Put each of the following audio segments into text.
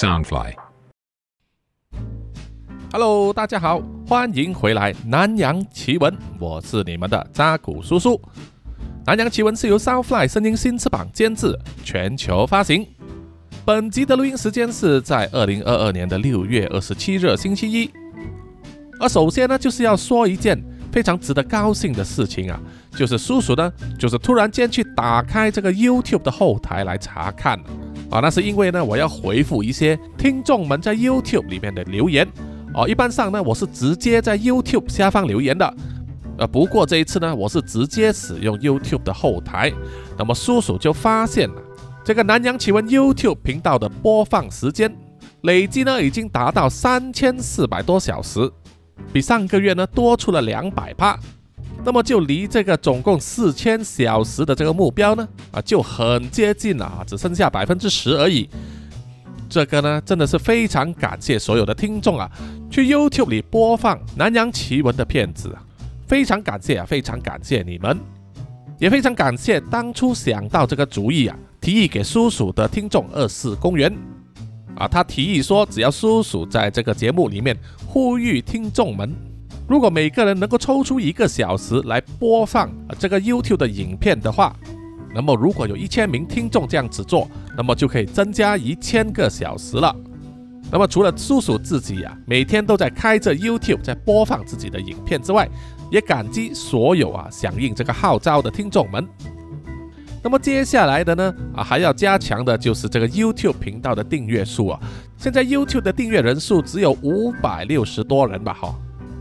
Soundfly。Hello，大家好，欢迎回来《南洋奇闻》，我是你们的扎古叔叔。《南洋奇闻》是由 Soundfly 声音新翅膀监制，全球发行。本集的录音时间是在二零二二年的六月二十七日星期一。而首先呢，就是要说一件非常值得高兴的事情啊，就是叔叔呢，就是突然间去打开这个 YouTube 的后台来查看。啊，那是因为呢，我要回复一些听众们在 YouTube 里面的留言。哦，一般上呢，我是直接在 YouTube 下方留言的，呃，不过这一次呢，我是直接使用 YouTube 的后台，那么叔叔就发现了这个南洋奇闻 YouTube 频道的播放时间累计呢已经达到三千四百多小时，比上个月呢多出了两百趴，那么就离这个总共四千小时的这个目标呢？啊就很接近了啊，只剩下百分之十而已。这个呢，真的是非常感谢所有的听众啊，去 YouTube 里播放南洋奇闻的片子，非常感谢啊，非常感谢你们，也非常感谢当初想到这个主意啊，提议给叔叔的听众二四公园。啊，他提议说，只要叔叔在这个节目里面呼吁听众们，如果每个人能够抽出一个小时来播放这个 YouTube 的影片的话。那么，如果有一千名听众这样子做，那么就可以增加一千个小时了。那么，除了叔叔自己啊，每天都在开着 YouTube 在播放自己的影片之外，也感激所有啊响应这个号召的听众们。那么接下来的呢啊，还要加强的就是这个 YouTube 频道的订阅数啊。现在 YouTube 的订阅人数只有五百六十多人吧，哈。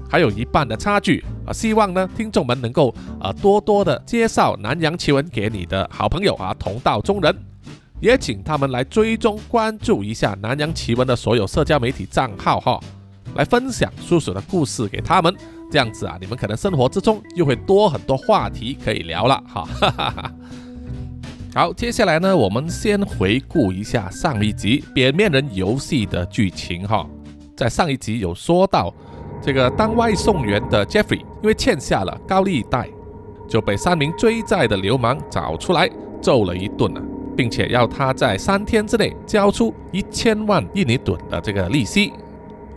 还有一半的差距啊！希望呢，听众们能够啊多多的介绍南洋奇闻给你的好朋友啊，同道中人，也请他们来追踪关注一下南洋奇闻的所有社交媒体账号哈，来分享叔叔的故事给他们，这样子啊，你们可能生活之中又会多很多话题可以聊了哈。好，接下来呢，我们先回顾一下上一集《扁面人游戏》的剧情哈，在上一集有说到。这个当外送员的 Jeffrey 因为欠下了高利贷，就被三名追债的流氓找出来揍了一顿啊，并且要他在三天之内交出一千万印尼盾的这个利息，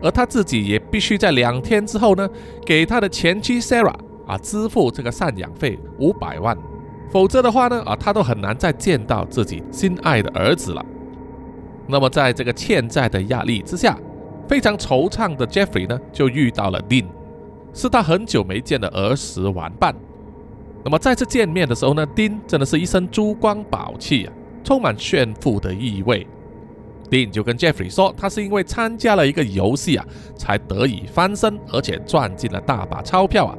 而他自己也必须在两天之后呢，给他的前妻 Sarah 啊支付这个赡养费五百万，否则的话呢啊他都很难再见到自己心爱的儿子了。那么在这个欠债的压力之下。非常惆怅的 Jeffrey 呢，就遇到了 Dean，是他很久没见的儿时玩伴。那么再次见面的时候呢，Dean 真的是一身珠光宝气啊，充满炫富的意味。Dean 就跟 Jeffrey 说，他是因为参加了一个游戏啊，才得以翻身，而且赚进了大把钞票啊。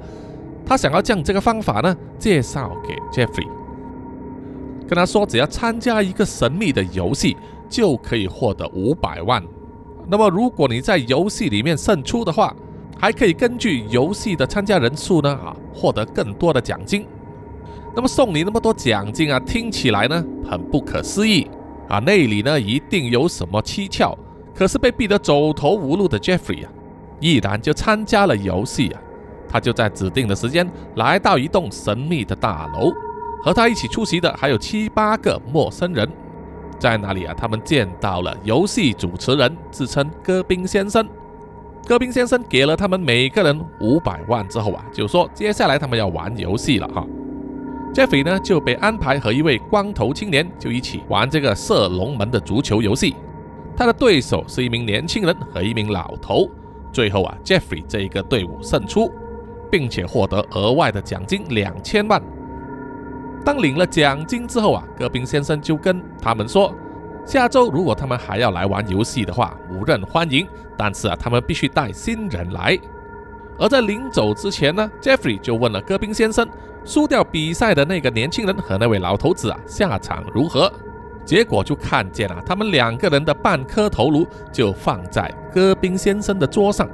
他想要将这个方法呢介绍给 Jeffrey，跟他说，只要参加一个神秘的游戏，就可以获得五百万。那么，如果你在游戏里面胜出的话，还可以根据游戏的参加人数呢啊，获得更多的奖金。那么送你那么多奖金啊，听起来呢很不可思议啊，那里呢一定有什么蹊跷。可是被逼得走投无路的 Jeffrey 啊，毅然就参加了游戏啊。他就在指定的时间来到一栋神秘的大楼，和他一起出席的还有七八个陌生人。在哪里啊？他们见到了游戏主持人，自称戈宾先生。戈宾先生给了他们每个人五百万之后啊，就说接下来他们要玩游戏了哈。Jeffrey 呢就被安排和一位光头青年就一起玩这个射龙门的足球游戏。他的对手是一名年轻人和一名老头。最后啊，Jeffrey 这一个队伍胜出，并且获得额外的奖金两千万。当领了奖金之后啊，戈宾先生就跟他们说，下周如果他们还要来玩游戏的话，无人欢迎。但是啊，他们必须带新人来。而在临走之前呢，Jeffrey 就问了戈宾先生，输掉比赛的那个年轻人和那位老头子啊，下场如何？结果就看见了他们两个人的半颗头颅就放在戈宾先生的桌上，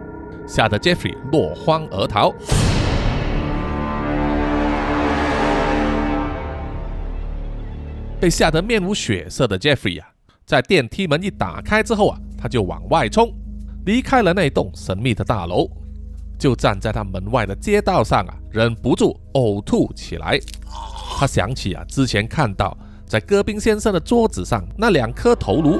吓得 Jeffrey 落荒而逃。被吓得面无血色的 Jeffrey 啊，在电梯门一打开之后啊，他就往外冲，离开了那栋神秘的大楼，就站在他门外的街道上啊，忍不住呕吐起来。他想起啊，之前看到在戈宾先生的桌子上那两颗头颅，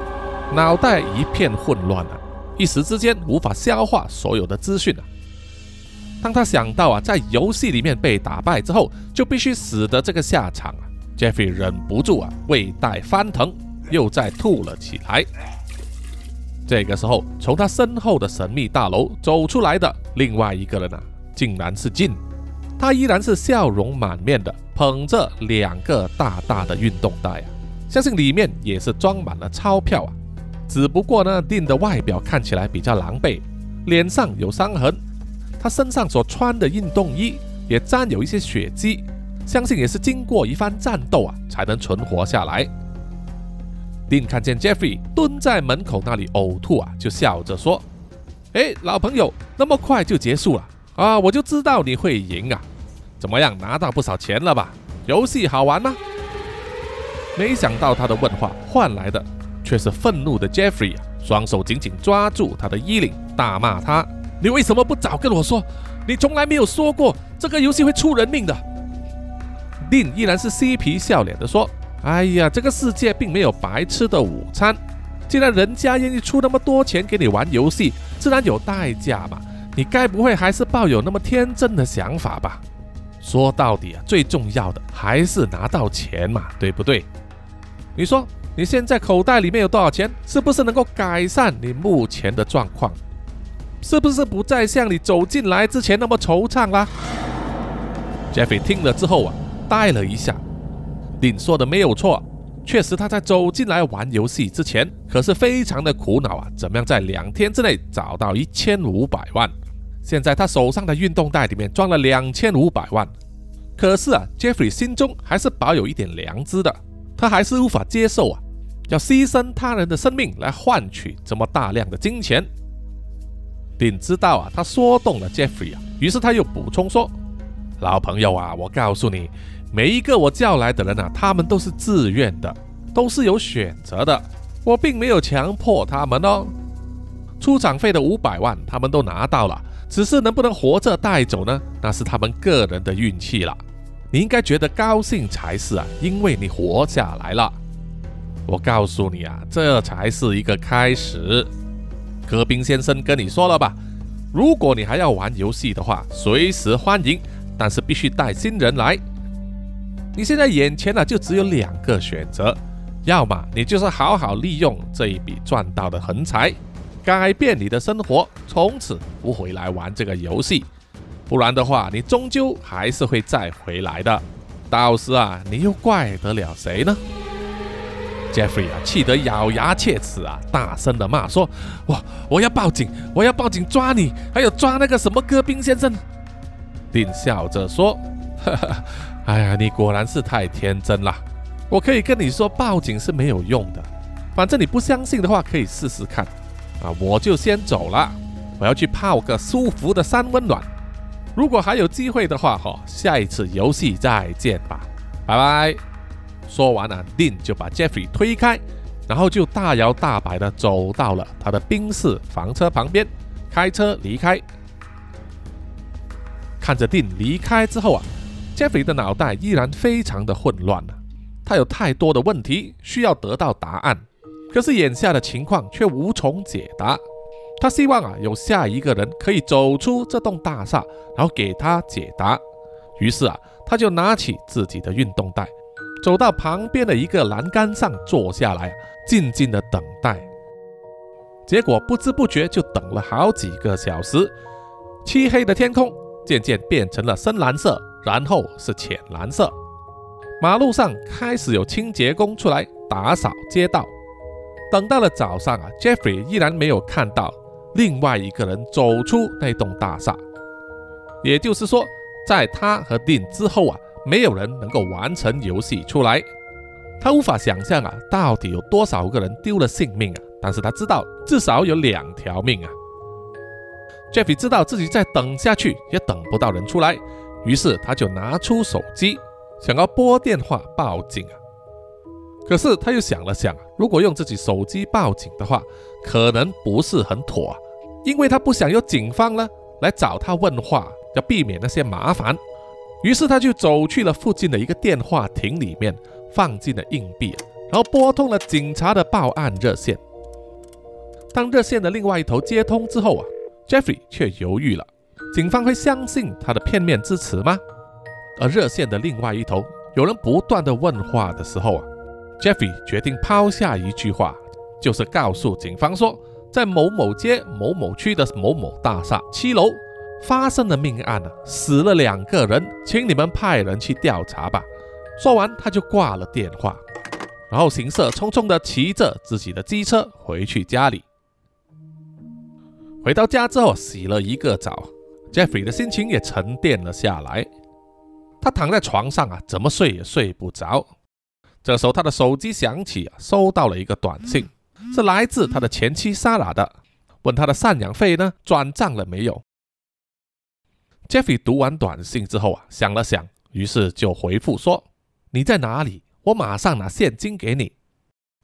脑袋一片混乱啊，一时之间无法消化所有的资讯啊。当他想到啊，在游戏里面被打败之后就必须死的这个下场啊，Jeffrey 忍不住啊，胃袋翻腾，又再吐了起来。这个时候，从他身后的神秘大楼走出来的另外一个人啊，竟然是进。他依然是笑容满面的，捧着两个大大的运动袋啊，相信里面也是装满了钞票啊。只不过呢，丁的外表看起来比较狼狈，脸上有伤痕。他身上所穿的运动衣也沾有一些血迹，相信也是经过一番战斗啊才能存活下来。丁看见 Jeffrey 蹲在门口那里呕吐啊，就笑着说：“哎，老朋友，那么快就结束了啊？我就知道你会赢啊！怎么样，拿到不少钱了吧？游戏好玩吗？”没想到他的问话换来的却是愤怒的 Jeffrey 啊，双手紧紧抓住他的衣领，大骂他。你为什么不早跟我说？你从来没有说过这个游戏会出人命的。令依然是嬉皮笑脸的说：“哎呀，这个世界并没有白吃的午餐。既然人家愿意出那么多钱给你玩游戏，自然有代价嘛。你该不会还是抱有那么天真的想法吧？说到底啊，最重要的还是拿到钱嘛，对不对？你说你现在口袋里面有多少钱？是不是能够改善你目前的状况？”是不是不再像你走进来之前那么惆怅啦？Jeffy 听了之后啊，呆了一下。林说的没有错，确实他在走进来玩游戏之前，可是非常的苦恼啊，怎么样在两天之内找到一千五百万？现在他手上的运动袋里面装了两千五百万，可是啊，Jeffrey 心中还是保有一点良知的，他还是无法接受啊，要牺牲他人的生命来换取这么大量的金钱。丁知道啊，他说动了 Jeffrey 啊，于是他又补充说：“老朋友啊，我告诉你，每一个我叫来的人啊，他们都是自愿的，都是有选择的，我并没有强迫他们哦。出场费的五百万他们都拿到了，只是能不能活着带走呢？那是他们个人的运气了。你应该觉得高兴才是啊，因为你活下来了。我告诉你啊，这才是一个开始。”戈宾先生跟你说了吧，如果你还要玩游戏的话，随时欢迎，但是必须带新人来。你现在眼前呢，就只有两个选择，要么你就是好好利用这一笔赚到的横财，改变你的生活，从此不回来玩这个游戏；不然的话，你终究还是会再回来的。到时啊，你又怪得了谁呢？Jeffrey 啊，气得咬牙切齿啊，大声的骂说：“我我要报警，我要报警抓你，还有抓那个什么戈宾先生。”丁笑着说：“哈哈，哎呀，你果然是太天真了。我可以跟你说，报警是没有用的。反正你不相信的话，可以试试看。啊，我就先走了，我要去泡个舒服的三温暖。如果还有机会的话，哈，下一次游戏再见吧，拜拜。”说完了，丁就把 Jeffrey 推开，然后就大摇大摆地走到了他的宾士房车旁边，开车离开。看着丁离开之后啊 Jeffy 的脑袋依然非常的混乱啊，他有太多的问题需要得到答案，可是眼下的情况却无从解答。他希望啊，有下一个人可以走出这栋大厦，然后给他解答。于是啊，他就拿起自己的运动袋。走到旁边的一个栏杆上坐下来，静静的等待。结果不知不觉就等了好几个小时。漆黑的天空渐渐变成了深蓝色，然后是浅蓝色。马路上开始有清洁工出来打扫街道。等到了早上啊，Jeffrey 依然没有看到另外一个人走出那栋大厦。也就是说，在他和 Dean 之后啊。没有人能够完成游戏出来，他无法想象啊，到底有多少个人丢了性命啊？但是他知道至少有两条命啊。Jeffy 知道自己再等下去也等不到人出来，于是他就拿出手机想要拨电话报警啊。可是他又想了想，如果用自己手机报警的话，可能不是很妥，因为他不想有警方呢来找他问话，要避免那些麻烦。于是他就走去了附近的一个电话亭里面，放进了硬币，然后拨通了警察的报案热线。当热线的另外一头接通之后啊，Jeffrey 却犹豫了。警方会相信他的片面之词吗？而热线的另外一头有人不断的问话的时候啊，Jeffy 决定抛下一句话，就是告诉警方说，在某某街某某区的某某大厦七楼发生的命案啊，死了两个人，请你们派人去调查吧。说完他就挂了电话，然后行色匆匆的骑着自己的机车回去家里。回到家之后洗了一个澡，Jeffrey 的心情也沉淀了下来。他躺在床上啊，怎么睡也睡不着。这时候，他的手机响起啊，收到了一个短信，是来自他的前妻 Sarah 的，问他的赡养费呢转账了没有。Jeffrey 读完短信之后啊，想了想，于是就回复说：“你在哪里？我马上拿现金给你。”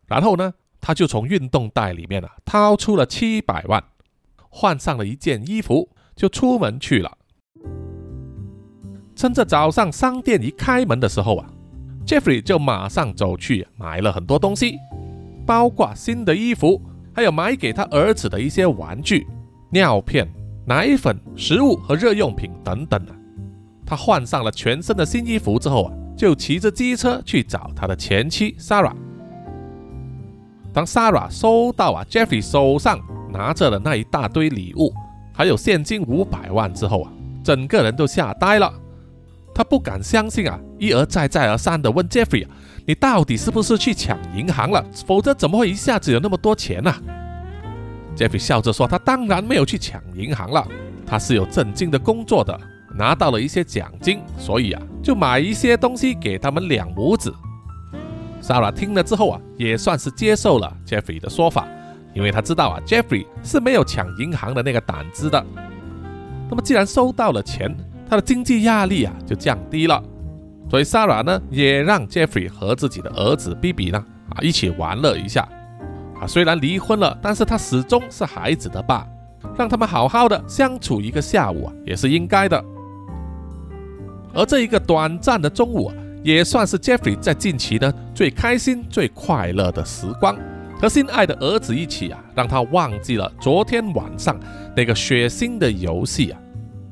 然后呢，他就从运动袋里面啊掏出了七百万，换上了一件衣服，就出门去了。趁着早上商店一开门的时候啊，Jeffrey 就马上走去买了很多东西，包括新的衣服，还有买给他儿子的一些玩具、尿片、奶粉、食物和热用品等等啊。他换上了全身的新衣服之后啊，就骑着机车去找他的前妻 Sarah。当 Sarah 收到啊 Jeffrey 手上拿着的那一大堆礼物，还有现金五百万之后啊，整个人都吓呆了。他不敢相信啊，一而再、再而三地问 Jeffrey：“ 你到底是不是去抢银行了？否则怎么会一下子有那么多钱呢？”Jeffrey 笑着说：“他当然没有去抢银行了，他是有正经的工作的，拿到了一些奖金，所以啊，就买一些东西给他们两母子。”Sarah 听了之后啊，也算是接受了 Jeffrey 的说法，因为他知道啊，Jeffrey 是没有抢银行的那个胆子的。那么既然收到了钱，他的经济压力啊就降低了，所以 Sarah 呢也让 Jeffrey 和自己的儿子 Bibi 呢啊一起玩乐一下啊。虽然离婚了，但是他始终是孩子的爸，让他们好好的相处一个下午啊也是应该的。而这一个短暂的中午，也算是 Jeffrey 在近期呢最开心、最快乐的时光，和心爱的儿子一起啊，让他忘记了昨天晚上那个血腥的游戏啊。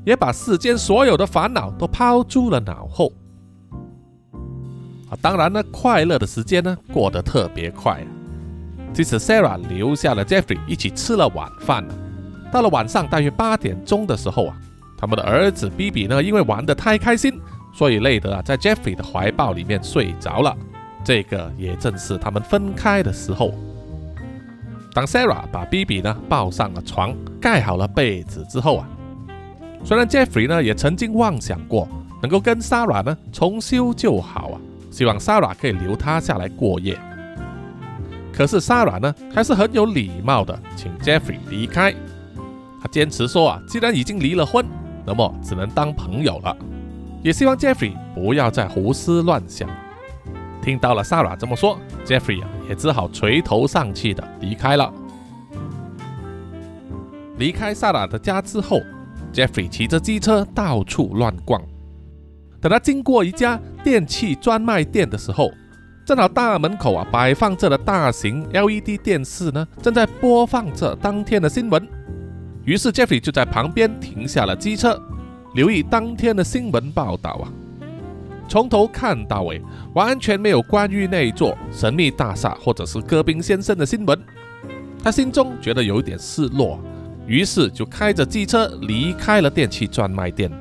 也把世间所有的烦恼都抛诸了脑后。啊，当然呢，快乐的时间呢过得特别快啊。即使 Sarah 留下了 Jeffrey 一起吃了晚饭呢，到了晚上大约八点钟的时候啊，他们的儿子 Bibi 呢因为玩得太开心，所以累得啊在 Jeffrey 的怀抱里面睡着了。这个也正是他们分开的时候。当 Sarah 把 BBI 呢抱上了床，盖好了被子之后啊。虽然 Jeffrey 呢也曾经妄想过能够跟 Sarah 呢重修旧好啊，希望 Sarah 可以留他下来过夜。可是 Sarah 呢还是很有礼貌的请 Jeffrey 离开。他坚持说啊，既然已经离了婚，那么只能当朋友了。也希望 Jeffrey 不要再胡思乱想。听到了萨拉这么说，Jeffrey 啊也只好垂头丧气的离开了。离开萨拉的家之后。Jeffrey 骑着机车到处乱逛，等他经过一家电器专卖店的时候，正好大门口啊摆放着的大型 LED 电视呢，正在播放着当天的新闻。于是 Jeffrey 就在旁边停下了机车，留意当天的新闻报道啊，从头看到尾，完全没有关于那座神秘大厦或者是戈宾先生的新闻。他心中觉得有一点失落。于是就开着机车离开了电器专卖店，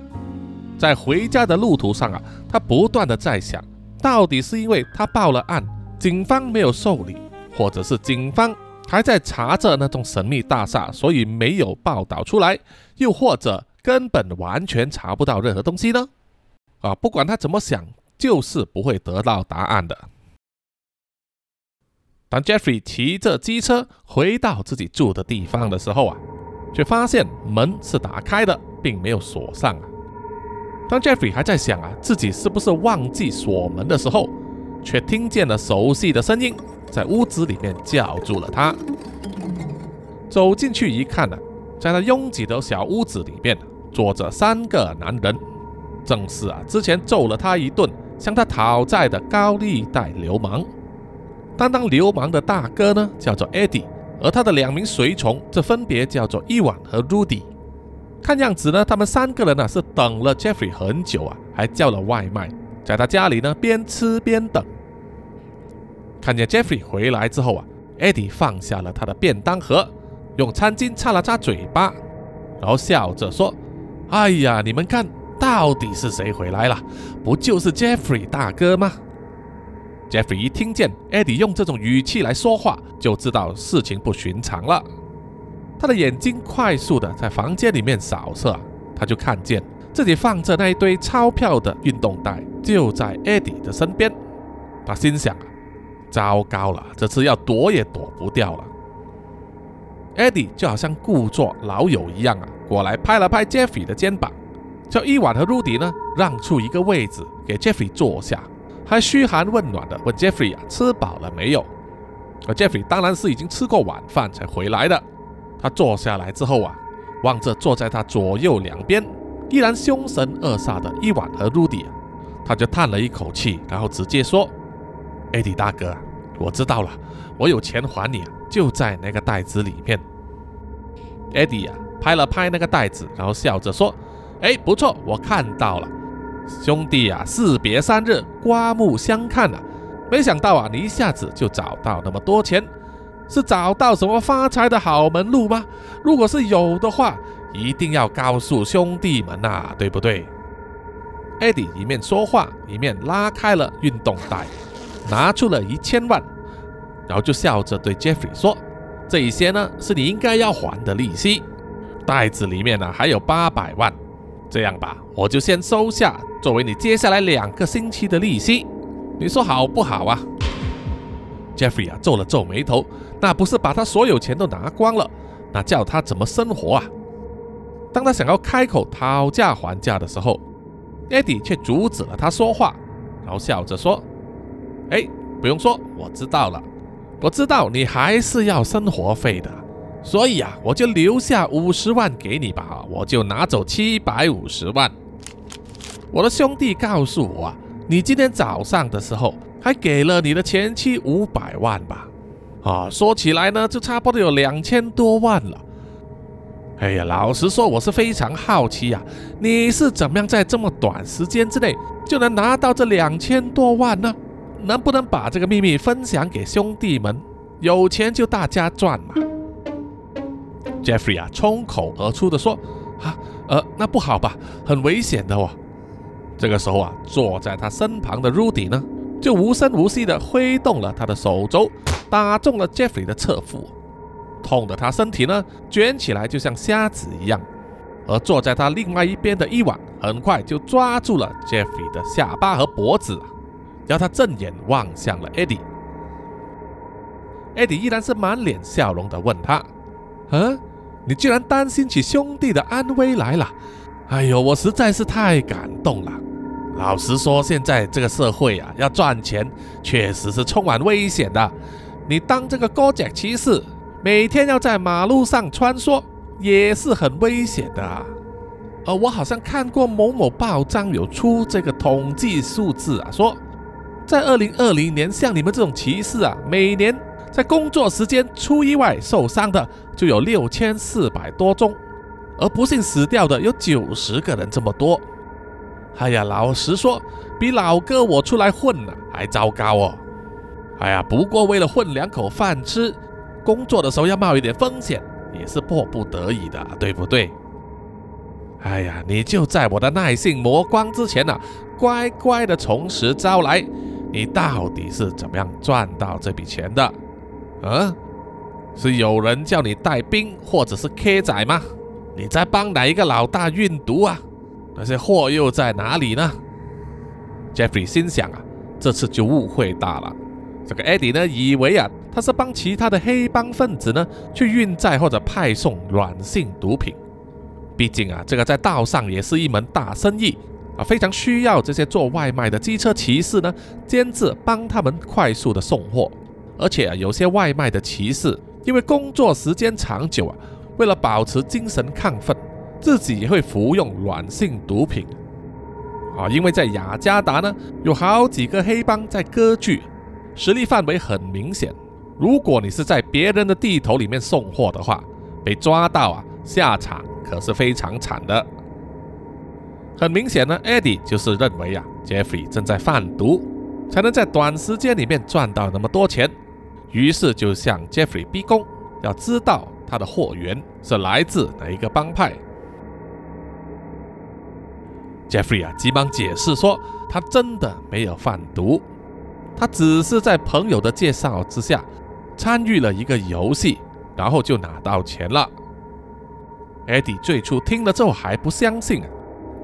在回家的路途上啊，他不断的在想，到底是因为他报了案，警方没有受理，或者是警方还在查着那栋神秘大厦，所以没有报道出来，又或者根本完全查不到任何东西呢？啊，不管他怎么想，就是不会得到答案的。当 Jeffrey 骑着机车回到自己住的地方的时候啊。却发现门是打开的，并没有锁上啊。当 Jeffrey 还在想啊自己是不是忘记锁门的时候，却听见了熟悉的声音在屋子里面叫住了他。走进去一看呢，在那拥挤的小屋子里面坐着三个男人，正是啊之前揍了他一顿、向他讨债的高利贷流氓。担当流氓的大哥呢叫做 Eddie，而他的两名随从则分别叫做伊万和 Rudy。看样子呢，他们三个人呢是等了 Jeffrey 很久啊，还叫了外卖，在他家里呢边吃边等。看见 Jeffrey 回来之后啊，Eddie 放下了他的便当盒，用餐巾擦了擦嘴巴，然后笑着说：“哎呀，你们看到底是谁回来了？不就是 Jeffrey 大哥吗？”Jeffrey 一听见 Eddie 用这种语气来说话，就知道事情不寻常了。他的眼睛快速的在房间里面扫射，他就看见自己放着那一堆钞票的运动袋就在 Eddie 的身边。他心想：糟糕了，这次要躲也躲不掉了。Eddie 就好像故作老友一样啊，过来拍了拍 Jeffrey 的肩膀，叫伊万和 Rudy 呢让出一个位置给 Jeffrey 坐下，还嘘寒问暖的问 Jeffrey 啊吃饱了没有？而 Jeffrey 当然是已经吃过晚饭才回来的。他坐下来之后啊，望着坐在他左右两边依然凶神恶煞的伊万和鲁迪，他就叹了一口气，然后直接说：“艾迪大哥，我知道了，我有钱还你，就在那个袋子里面。”艾迪啊，拍了拍那个袋子，然后笑着说：“哎，不错，我看到了，兄弟啊，士别三日，刮目相看啊，没想到啊，你一下子就找到那么多钱。”是找到什么发财的好门路吗？如果是有的话，一定要告诉兄弟们呐，对不对？艾迪一面说话，一面拉开了运动袋，拿出了一千万，然后就笑着对 Jeffrey 说：“这一些呢，是你应该要还的利息。袋子里面呢还有八百万，这样吧，我就先收下，作为你接下来两个星期的利息，你说好不好啊？” Jeffrey 啊，皱了皱眉头，那不是把他所有钱都拿光了，那叫他怎么生活啊？当他想要开口讨价还价的时候，Eddie 却阻止了他说话，然后笑着说：“哎，不用说，我知道了，我知道你还是要生活费的，所以啊，我就留下五十万给你吧，我就拿走七百五十万。我的兄弟告诉我啊，你今天早上的时候。”还给了你的前妻五百万吧？啊，说起来呢，就差不多有两千多万了。哎呀，老实说，我是非常好奇呀，你是怎么样在这么短时间之内就能拿到这两千多万呢？能不能把这个秘密分享给兄弟们？有钱就大家赚嘛。Jeffrey 啊，冲口而出的说：“啊，呃，那不好吧，很危险的哦。”这个时候啊，坐在他身旁的 Rudy 呢？就无声无息的挥动了他的手肘，打中了 Jeffrey 的侧腹，痛的他身体呢卷起来，就像瞎子一样。而坐在他另外一边的伊娃很快就抓住了 Jeffrey 的下巴和脖子，让他正眼望向了 Eddie。Eddie 依然是满脸笑容的问他：“嗯，你居然担心起兄弟的安危来了？哎呦，我实在是太感动了。”老实说，现在这个社会啊，要赚钱确实是充满危险的。你当这个高甲骑士，每天要在马路上穿梭，也是很危险的。呃，我好像看过某某报章有出这个统计数字啊，说在二零二零年，像你们这种骑士啊，每年在工作时间出意外受伤的就有六千四百多宗，而不幸死掉的有九十个人这么多。哎呀，老实说，比老哥我出来混呢还糟糕哦。哎呀，不过为了混两口饭吃，工作的时候要冒一点风险，也是迫不得已的，对不对？哎呀，你就在我的耐性磨光之前呢，乖乖的从实招来。你到底是怎么样赚到这笔钱的？嗯，是有人叫你带兵，或者是 K 仔吗？你在帮哪一个老大运毒啊？那些货又在哪里呢？Jeffrey 心想啊，这次就误会大了。这个 Eddie 呢，以为啊，他是帮其他的黑帮分子呢去运载或者派送软性毒品。毕竟啊，这个在道上也是一门大生意啊，非常需要这些做外卖的机车骑士呢，监制帮他们快速的送货。而且啊，有些外卖的骑士因为工作时间长久啊，为了保持精神亢奋。自己也会服用软性毒品啊，因为在雅加达呢，有好几个黑帮在割据，实力范围很明显。如果你是在别人的地头里面送货的话，被抓到啊，下场可是非常惨的。很明显呢，Eddie 就是认为啊，Jeffrey 正在贩毒，才能在短时间里面赚到那么多钱，于是就向 Jeffrey 逼供，要知道他的货源是来自哪一个帮派。Jeffrey 啊，急忙解释说，他真的没有贩毒，他只是在朋友的介绍之下参与了一个游戏，然后就拿到钱了。Eddie 最初听了之后还不相信，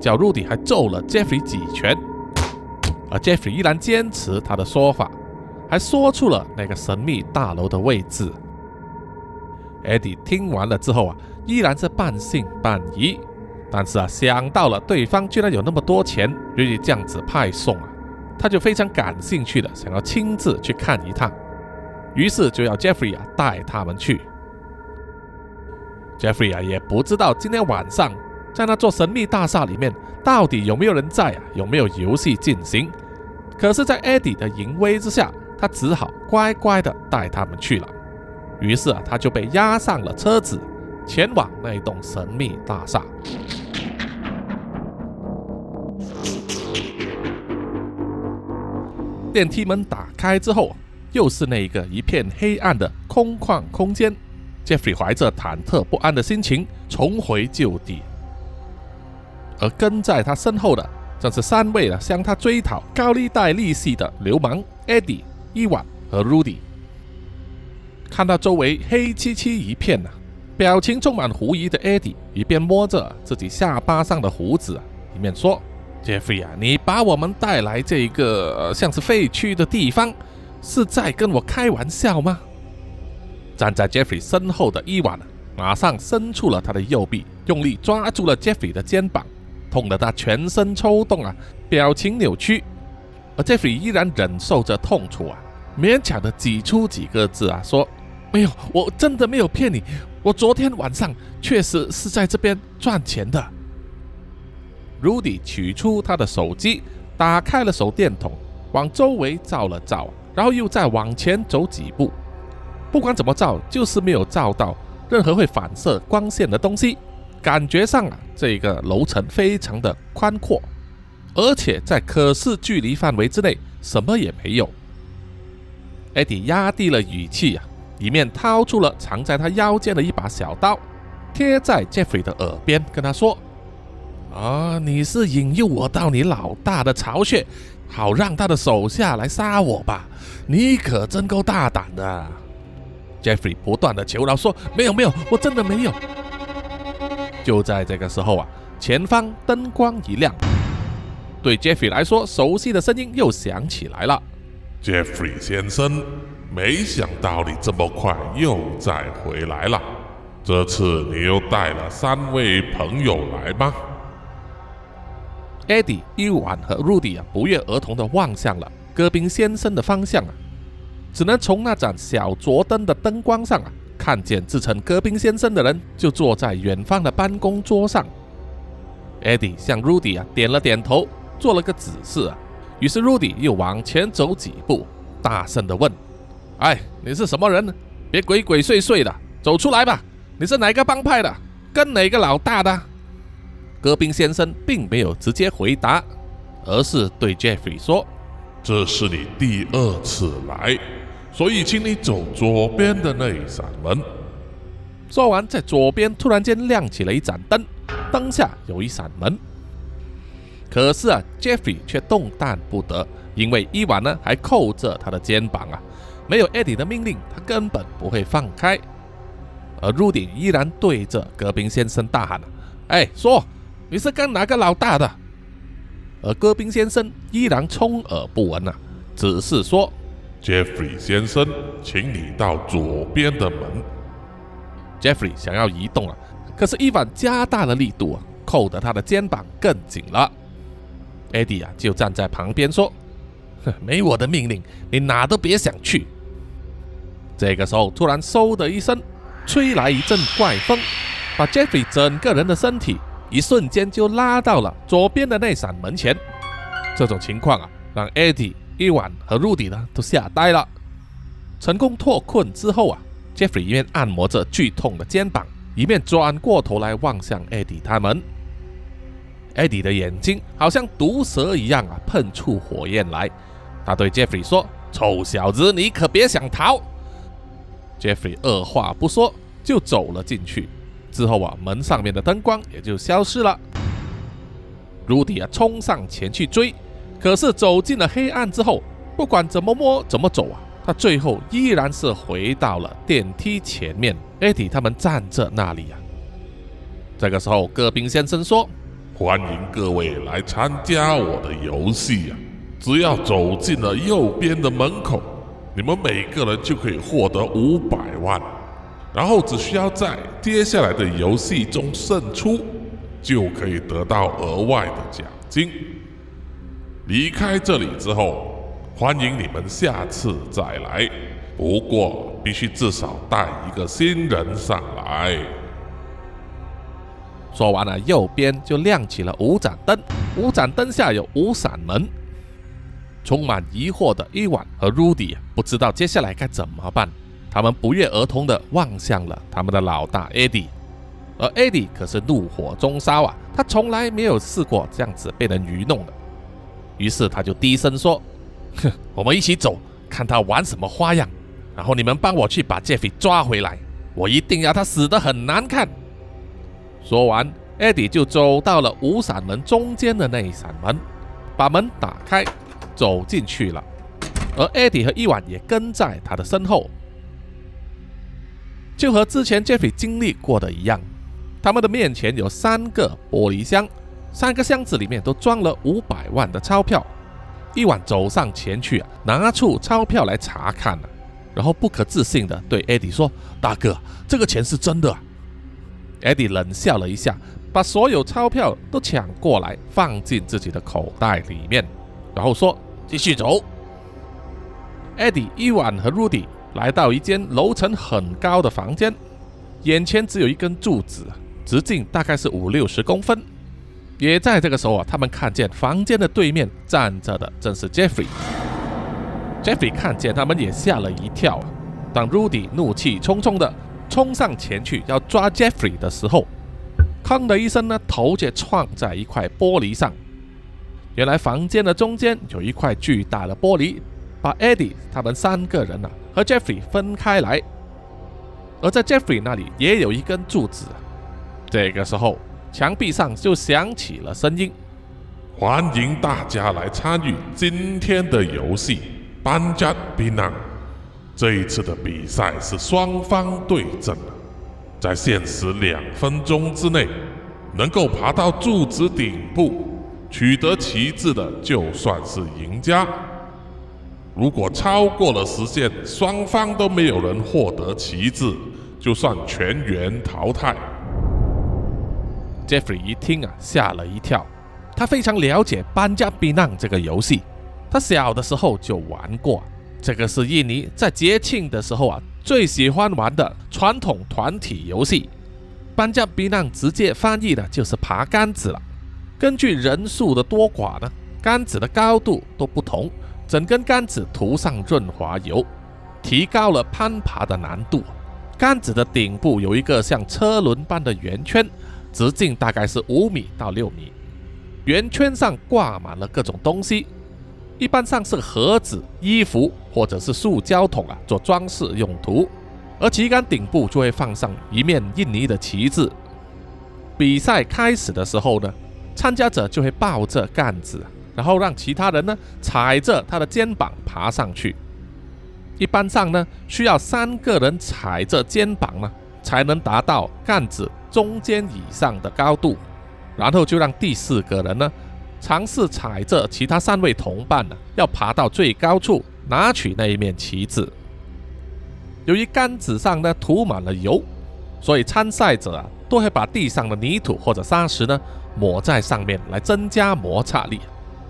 叫 Rudy 还揍了 Jeffrey 几拳，而 Jeffrey 依然坚持他的说法，还说出了那个神秘大楼的位置。Eddie 听完了之后啊，依然是半信半疑。但是啊，想到了对方居然有那么多钱愿意这样子派送啊，他就非常感兴趣的想要亲自去看一趟，于是就要 Jeffrey 啊带他们去。Jeffrey 啊也不知道今天晚上在那座神秘大厦里面到底有没有人在啊，有没有游戏进行。可是，在 Eddie 的淫威之下，他只好乖乖的带他们去了。于是啊，他就被押上了车子，前往那栋神秘大厦。电梯门打开之后，又是那一个一片黑暗的空旷空间。Jeffrey 怀着忐忑不安的心情重回旧地，而跟在他身后的正是三位了向他追讨高利贷利息的流氓 Eddie、伊万和 Rudy。看到周围黑漆漆一片呐，表情充满狐疑的 Eddie 一边摸着自己下巴上的胡子，一面说。Jeffrey 啊，你把我们带来这一个像是废墟的地方，是在跟我开玩笑吗？站在 Jeffrey 身后的伊万马上伸出了他的右臂，用力抓住了 Jeffrey 的肩膀，痛得他全身抽动啊，表情扭曲。而 Jeffrey 依然忍受着痛楚啊，勉强的挤出几个字啊，说：“没有，我真的没有骗你，我昨天晚上确实是在这边赚钱的。” Rudy 取出他的手机，打开了手电筒，往周围照了照，然后又再往前走几步。不管怎么照，就是没有照到任何会反射光线的东西。感觉上啊，这个楼层非常的宽阔，而且在可视距离范围之内，什么也没有。Eddie 压低了语气啊，里面掏出了藏在他腰间的一把小刀，贴在 Jeffrey 的耳边，跟他说。啊！你是引诱我到你老大的巢穴，好让他的手下来杀我吧？你可真够大胆的！Jeffrey 不断的求饶说：“没有，没有，我真的没有。”就在这个时候啊，前方灯光一亮，对 Jeffrey 来说，熟悉的声音又响起来了：“Jeffrey 先生，没想到你这么快又再回来了。这次你又带了三位朋友来吗？” Eddie、伊万和 Rudy 啊，不约而同地望向了戈宾先生的方向啊，只能从那盏小桌灯的灯光上啊，看见自称戈宾先生的人就坐在远方的办公桌上。Eddie 向 Rudy 啊点了点头，做了个指示啊，于是 Rudy 又往前走几步，大声地问：“哎，你是什么人？别鬼鬼祟祟的，走出来吧！你是哪个帮派的？跟哪个老大的？”戈宾先生并没有直接回答，而是对 Jeffrey 说：“这是你第二次来，所以请你走左边的那一扇门。”说完，在左边突然间亮起了一盏灯，灯下有一扇门。可是啊，Jeffrey 却动弹不得，因为伊万呢还扣着他的肩膀啊，没有 Eddie 的命令，他根本不会放开。而 Rudy 依然对着戈宾先生大喊：“哎，说！”你是跟哪个老大的？而戈宾先生依然充耳不闻呐，只是说：“Jeffrey 先生，请你到左边的门。” Jeffrey 想要移动啊，可是伊凡加大了力度啊，扣得他的肩膀更紧了。Eddie 啊，就站在旁边说：“哼 没我的命令，你哪都别想去。”这个时候，突然嗖的一声，吹来一阵怪风，把 Jeffrey 整个人的身体。一瞬间就拉到了左边的那扇门前，这种情况啊，让 Eddie、伊万和 Rudy 呢都吓呆了。成功脱困之后啊，Jeffrey 一面按摩着剧痛的肩膀，一面转过头来望向 Eddie 他们。Eddie 的眼睛好像毒蛇一样啊，喷出火焰来。他对 Jeffrey 说：“臭小子，你可别想逃。” Jeffrey 二话不说就走了进去。之后啊，门上面的灯光也就消失了。Rudy 啊，冲上前去追，可是走进了黑暗之后，不管怎么摸怎么走啊，他最后依然是回到了电梯前面。Eddie 他们站着那里啊。这个时候，戈宾先生说：“欢迎各位来参加我的游戏啊！只要走进了右边的门口，你们每个人就可以获得五百万。”然后只需要在接下来的游戏中胜出，就可以得到额外的奖金。离开这里之后，欢迎你们下次再来。不过必须至少带一个新人上来。说完了，右边就亮起了五盏灯，五盏灯下有五扇门。充满疑惑的伊万和 Rudy 不知道接下来该怎么办。他们不约而同地望向了他们的老大 Eddie，而 Eddie 可是怒火中烧啊！他从来没有试过这样子被人愚弄的。于是他就低声说：“哼，我们一起走，看他玩什么花样。然后你们帮我去把 Jeffy 抓回来，我一定要他死得很难看。”说完，Eddie 就走到了五扇门中间的那一扇门，把门打开，走进去了。而 Eddie 和伊万也跟在他的身后。就和之前 Jeffrey 经历过的一样，他们的面前有三个玻璃箱，三个箱子里面都装了五百万的钞票。伊万走上前去啊，拿出钞票来查看，然后不可置信的对 Eddie 说：“大哥，这个钱是真的。”Eddie 冷笑了一下，把所有钞票都抢过来放进自己的口袋里面，然后说：“继续走。”Eddie、伊万和 Rudy。来到一间楼层很高的房间，眼前只有一根柱子，直径大概是五六十公分。也在这个时候啊，他们看见房间的对面站着的正是 Jeffrey。Jeffrey 看见他们也吓了一跳。当 Rudy 怒气冲冲的冲上前去要抓 Jeffrey 的时候，砰的一声呢，头就撞在一块玻璃上。原来房间的中间有一块巨大的玻璃，把 Eddie 他们三个人呢。和 Jeffrey 分开来，而在 Jeffrey 那里也有一根柱子。这个时候，墙壁上就响起了声音：“欢迎大家来参与今天的游戏——班加比纳。这一次的比赛是双方对阵，在限时两分钟之内，能够爬到柱子顶部取得旗帜的，就算是赢家。”如果超过了时限，双方都没有人获得旗帜，就算全员淘汰。Jeffrey 一听啊，吓了一跳。他非常了解搬家避难这个游戏，他小的时候就玩过。这个是印尼在节庆的时候啊最喜欢玩的传统团体游戏。班加比纳直接翻译的就是爬杆子了。根据人数的多寡呢，杆子的高度都不同。整根杆子涂上润滑油，提高了攀爬的难度。杆子的顶部有一个像车轮般的圆圈，直径大概是五米到六米。圆圈上挂满了各种东西，一般上是盒子、衣服或者是塑胶桶啊，做装饰用途。而旗杆顶部就会放上一面印尼的旗帜。比赛开始的时候呢，参加者就会抱着杆子。然后让其他人呢踩着他的肩膀爬上去。一般上呢，需要三个人踩着肩膀呢，才能达到杆子中间以上的高度。然后就让第四个人呢，尝试踩着其他三位同伴呢，要爬到最高处拿取那一面旗帜。由于杆子上呢涂满了油，所以参赛者啊都会把地上的泥土或者砂石呢抹在上面，来增加摩擦力。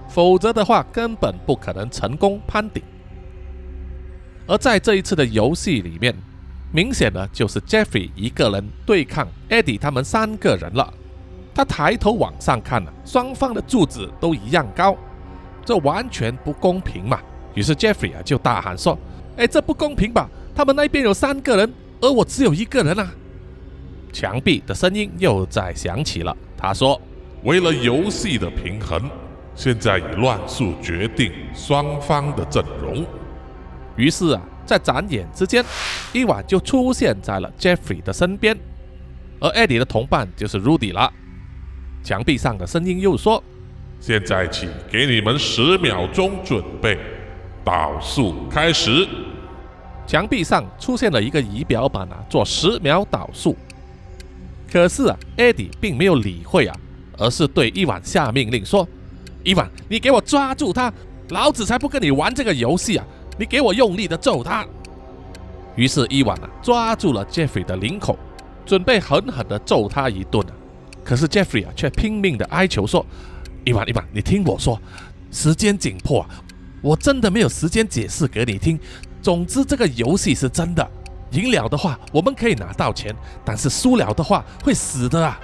否则的话，根本不可能成功攀顶。而在这一次的游戏里面，明显的就是 Jeffrey 一个人对抗 Eddie 他们三个人了。他抬头往上看了，双方的柱子都一样高，这完全不公平嘛！于是 Jeffrey 啊就大喊说：“哎，这不公平吧？他们那边有三个人，而我只有一个人啊！墙壁的声音又在响起了。他说：“为了游戏的平衡，现在以乱数决定双方的阵容。”于是啊，在眨眼之间，伊娃就出现在了 Jeffrey 的身边，而 Eddie 的同伴就是 Rudy 了。墙壁上的声音又说：“现在请，给你们十秒钟准备，倒数开始。”墙壁上出现了一个仪表板啊，做十秒倒数。可是啊，Eddie 并没有理会啊，而是对伊万下命令说：“伊万，你给我抓住他，老子才不跟你玩这个游戏啊！”你给我用力的揍他！于是伊万啊抓住了 Jeffrey 的领口，准备狠狠的揍他一顿啊！可是 Jeffrey 啊却拼命的哀求说：“伊万，伊万，你听我说，时间紧迫，我真的没有时间解释给你听。总之，这个游戏是真的，赢了的话我们可以拿到钱，但是输了的话会死的啊！”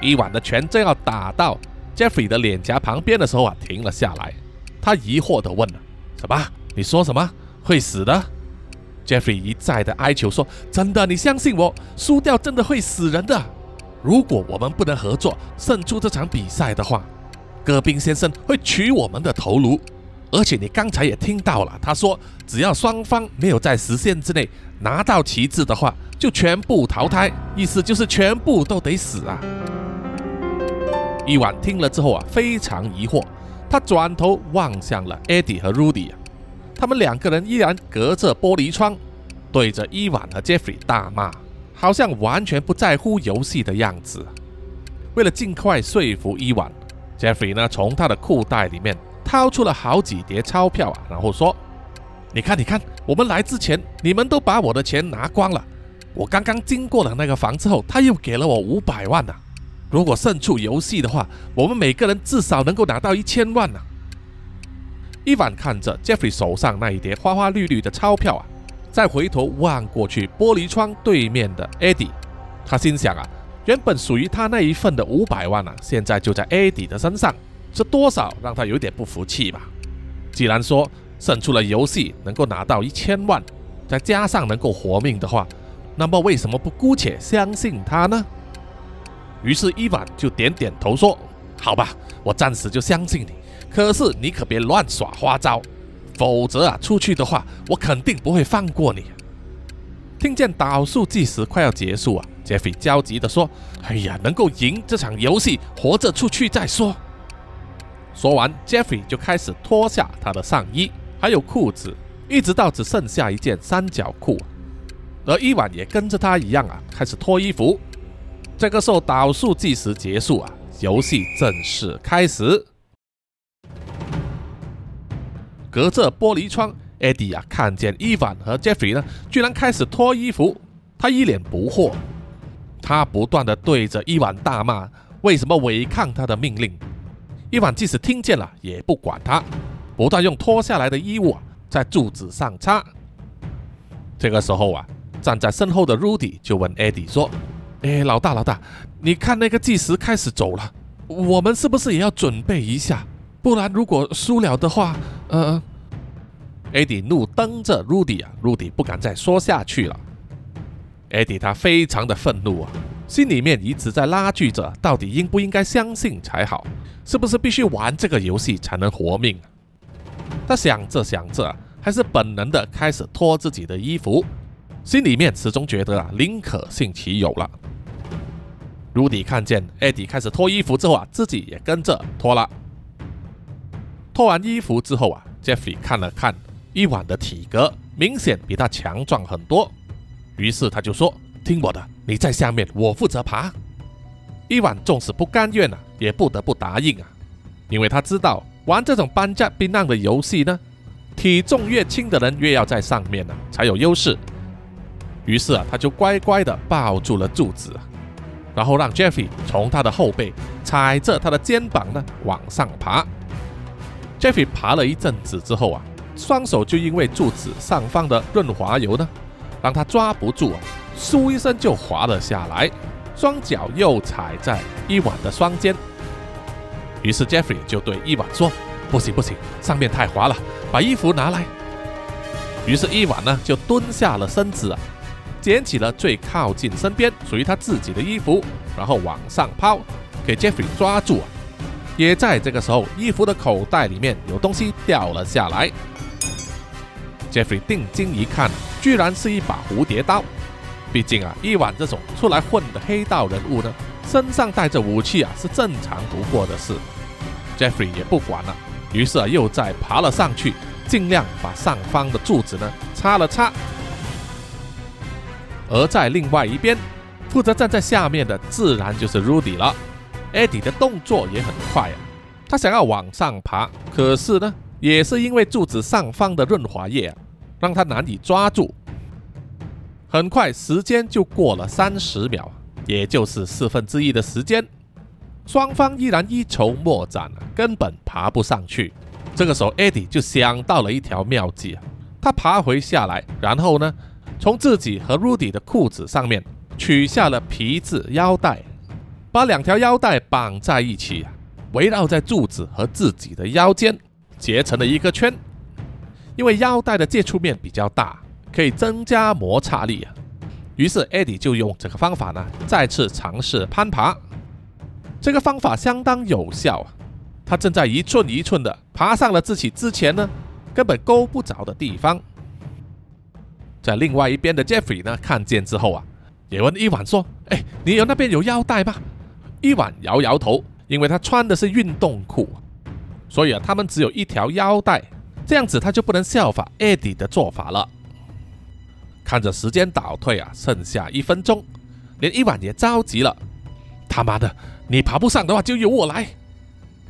伊万的拳正要打到 Jeffrey 的脸颊旁边的时候啊，停了下来，他疑惑的问：“什么？”你说什么会死的？Jeffrey 一再的哀求说：“真的，你相信我，输掉真的会死人的。如果我们不能合作，胜出这场比赛的话，戈宾先生会取我们的头颅。而且你刚才也听到了，他说只要双方没有在时限之内拿到旗帜的话，就全部淘汰，意思就是全部都得死啊。”伊万听了之后啊，非常疑惑，他转头望向了 Eddie 和 Rudy 啊。他们两个人依然隔着玻璃窗，对着伊万和杰弗里大骂，好像完全不在乎游戏的样子。为了尽快说服伊万，杰弗里呢从他的裤袋里面掏出了好几叠钞票啊，然后说：“你看，你看，我们来之前你们都把我的钱拿光了。我刚刚经过了那个房之后，他又给了我五百万呢。如果胜出游戏的话，我们每个人至少能够拿到一千万呢。”伊万看着 Jeffrey 手上那一叠花花绿绿的钞票啊，再回头望过去玻璃窗对面的 Eddie，他心想啊，原本属于他那一份的五百万啊，现在就在 Eddie 的身上，这多少让他有点不服气吧。既然说胜出了游戏能够拿到一千万，再加上能够活命的话，那么为什么不姑且相信他呢？于是伊万就点点头说：“好吧，我暂时就相信你。”可是你可别乱耍花招，否则啊，出去的话，我肯定不会放过你。听见倒数计时快要结束啊，杰斐焦急地说：“哎呀，能够赢这场游戏，活着出去再说。”说完，杰斐就开始脱下他的上衣，还有裤子，一直到只剩下一件三角裤。而伊万也跟着他一样啊，开始脱衣服。这个时候，倒数计时结束啊，游戏正式开始。隔着玻璃窗，Eddie 啊，看见伊凡和 Jeffrey 呢，居然开始脱衣服。他一脸不惑，他不断的对着伊万大骂，为什么违抗他的命令？伊万即使听见了，也不管他，不断用脱下来的衣物啊，在柱子上擦。这个时候啊，站在身后的 Rudy 就问 Eddie 说：“哎，老大老大，你看那个计时开始走了，我们是不是也要准备一下？不然如果输了的话……”呃，艾迪怒瞪着 Rudy 啊，Rudy 不敢再说下去了。艾迪他非常的愤怒啊，心里面一直在拉锯着，到底应不应该相信才好？是不是必须玩这个游戏才能活命？他想着想着，还是本能的开始脱自己的衣服，心里面始终觉得啊，宁可信其有了。Rudy 看见艾迪开始脱衣服之后啊，自己也跟着脱了。脱完衣服之后啊，Jeffrey 看了看伊万的体格，明显比他强壮很多。于是他就说：“听我的，你在下面，我负责爬。”伊万纵使不甘愿啊，也不得不答应啊，因为他知道玩这种搬家避难的游戏呢，体重越轻的人越要在上面呢才有优势。于是啊，他就乖乖的抱住了柱子，然后让 Jeffrey 从他的后背踩着他的肩膀呢往上爬。Jeffrey 爬了一阵子之后啊，双手就因为柱子上方的润滑油呢，让他抓不住啊，嗖一声就滑了下来，双脚又踩在伊万的双肩。于是 Jeffrey 就对伊万说：“不行不行，上面太滑了，把衣服拿来。”于是伊万呢就蹲下了身子啊，捡起了最靠近身边属于他自己的衣服，然后往上抛，给 Jeffrey 抓住啊。也在这个时候，衣服的口袋里面有东西掉了下来。Jeffrey 定睛一看，居然是一把蝴蝶刀。毕竟啊，伊万这种出来混的黑道人物呢，身上带着武器啊，是正常不过的事。Jeffrey 也不管了，于是啊，又再爬了上去，尽量把上方的柱子呢擦了擦。而在另外一边，负责站在下面的自然就是 Rudy 了。Eddie 的动作也很快啊，他想要往上爬，可是呢，也是因为柱子上方的润滑液啊，让他难以抓住。很快，时间就过了三十秒，也就是四分之一的时间，双方依然一筹莫展啊，根本爬不上去。这个时候，Eddie 就想到了一条妙计啊，他爬回下来，然后呢，从自己和 Rudy 的裤子上面取下了皮质腰带。把两条腰带绑在一起，围绕在柱子和自己的腰间，结成了一个圈。因为腰带的接触面比较大，可以增加摩擦力啊。于是艾迪就用这个方法呢，再次尝试攀爬。这个方法相当有效啊！他正在一寸一寸的爬上了自己之前呢，根本够不着的地方。在另外一边的 Jeffrey 呢，看见之后啊，也问伊万说：“哎，你有那边有腰带吗？”伊万摇摇头，因为他穿的是运动裤，所以啊，他们只有一条腰带，这样子他就不能效法艾迪的做法了。看着时间倒退啊，剩下一分钟，连伊万也着急了。他妈的，你爬不上的话就由我来。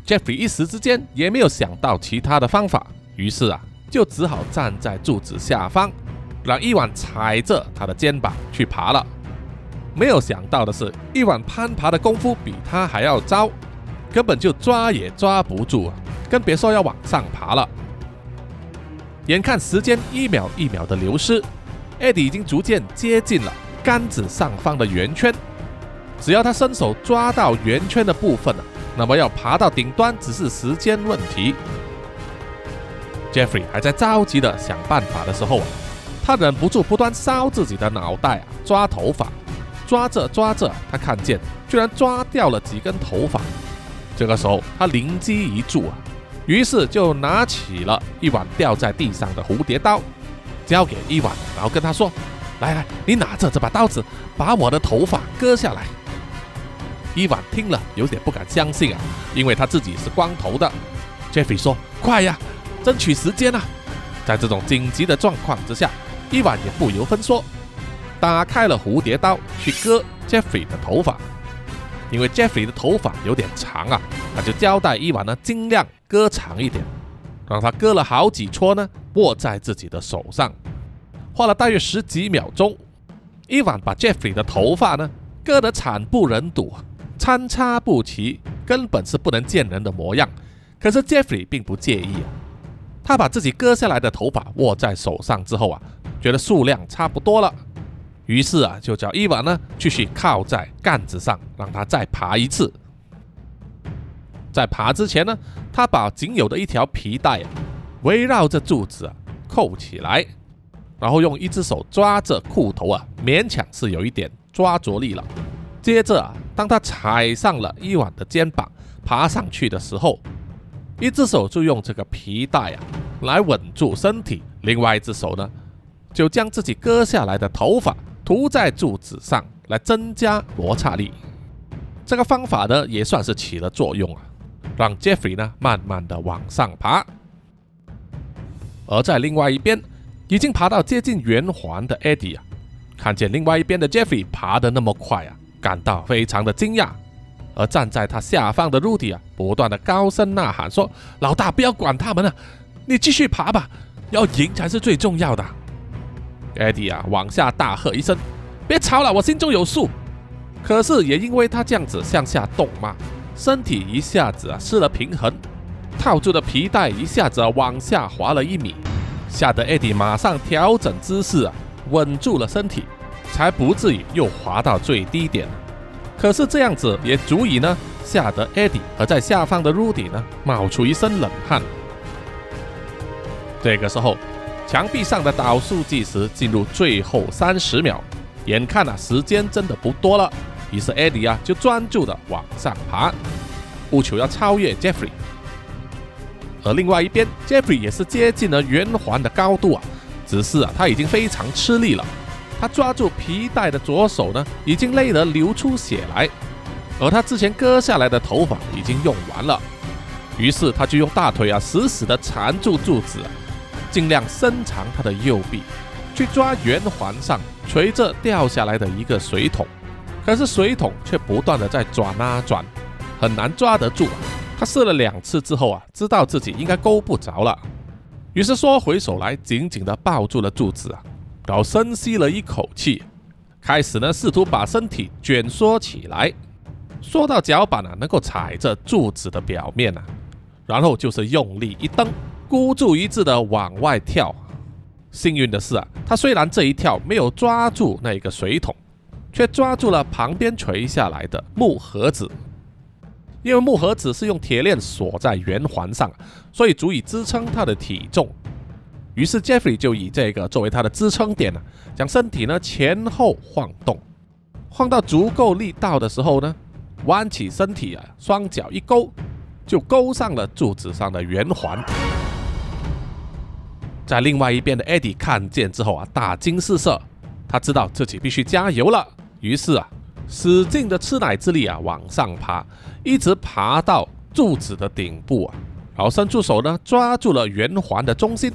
Jeffy 一时之间也没有想到其他的方法，于是啊，就只好站在柱子下方，让伊万踩着他的肩膀去爬了。没有想到的是，伊万攀爬的功夫比他还要糟，根本就抓也抓不住啊！更别说要往上爬了。眼看时间一秒一秒的流失，艾迪已经逐渐接近了杆子上方的圆圈。只要他伸手抓到圆圈的部分了，那么要爬到顶端只是时间问题。Jeffrey 还在着急的想办法的时候，他忍不住不断烧自己的脑袋啊，抓头发。抓着抓着，他看见居然抓掉了几根头发。这个时候，他灵机一触啊，于是就拿起了一碗掉在地上的蝴蝶刀，交给伊万，然后跟他说：“来来，你拿着这把刀子，把我的头发割下来。”伊万听了有点不敢相信啊，因为他自己是光头的。Jeffy 说：“快呀，争取时间啊！”在这种紧急的状况之下，伊万也不由分说。打开了蝴蝶刀去割 Jeffrey 的头发，因为 Jeffrey 的头发有点长啊，他就交代伊万呢尽量割长一点，让他割了好几撮呢，握在自己的手上，花了大约十几秒钟，伊万把 Jeffrey 的头发呢割得惨不忍睹，参差不齐，根本是不能见人的模样。可是 Jeffrey 并不介意啊，他把自己割下来的头发握在手上之后啊，觉得数量差不多了。于是啊，就叫伊娃呢继续靠在杆子上，让他再爬一次。在爬之前呢，他把仅有的一条皮带啊围绕着柱子啊扣起来，然后用一只手抓着裤头啊，勉强是有一点抓着力了。接着啊，当他踩上了伊娃的肩膀爬上去的时候，一只手就用这个皮带啊来稳住身体，另外一只手呢就将自己割下来的头发。涂在柱子上来增加摩擦力，这个方法呢也算是起了作用啊，让 Jeffrey 呢慢慢的往上爬。而在另外一边，已经爬到接近圆环的 Eddie 啊，看见另外一边的 Jeffy 爬得那么快啊，感到非常的惊讶。而站在他下方的 Rudy 啊，不断的高声呐喊说：“老大，不要管他们了，你继续爬吧，要赢才是最重要的。” Eddie 啊，往下大喝一声：“别吵了，我心中有数。”可是也因为他这样子向下动嘛，身体一下子啊失了平衡，套住的皮带一下子往下滑了一米，吓得 Eddie 马上调整姿势啊，稳住了身体，才不至于又滑到最低点。可是这样子也足以呢，吓得 Eddie 和在下方的 Rudy 呢冒出一身冷汗。这个时候。墙壁上的导数计时进入最后三十秒，眼看啊时间真的不多了，于是艾迪啊就专注的往上爬，务求要超越 Jeffrey。而另外一边，Jeffrey 也是接近了圆环的高度啊，只是啊他已经非常吃力了，他抓住皮带的左手呢已经累得流出血来，而他之前割下来的头发已经用完了，于是他就用大腿啊死死的缠住柱子。尽量伸长他的右臂，去抓圆环上垂着掉下来的一个水桶，可是水桶却不断的在转啊转，很难抓得住。他试了两次之后啊，知道自己应该勾不着了，于是缩回手来，紧紧的抱住了柱子啊，然后深吸了一口气，开始呢试图把身体卷缩起来，缩到脚板啊能够踩着柱子的表面啊，然后就是用力一蹬。孤注一掷的往外跳，幸运的是啊，他虽然这一跳没有抓住那一个水桶，却抓住了旁边垂下来的木盒子。因为木盒子是用铁链锁在圆环上，所以足以支撑他的体重。于是 Jeffrey 就以这个作为他的支撑点呢，将身体呢前后晃动，晃到足够力道的时候呢，弯起身体啊，双脚一勾，就勾上了柱子上的圆环。在另外一边的 Eddie 看见之后啊，大惊失色。他知道自己必须加油了，于是啊，使劲的吃奶之力啊，往上爬，一直爬到柱子的顶部啊，然后伸出手呢，抓住了圆环的中心。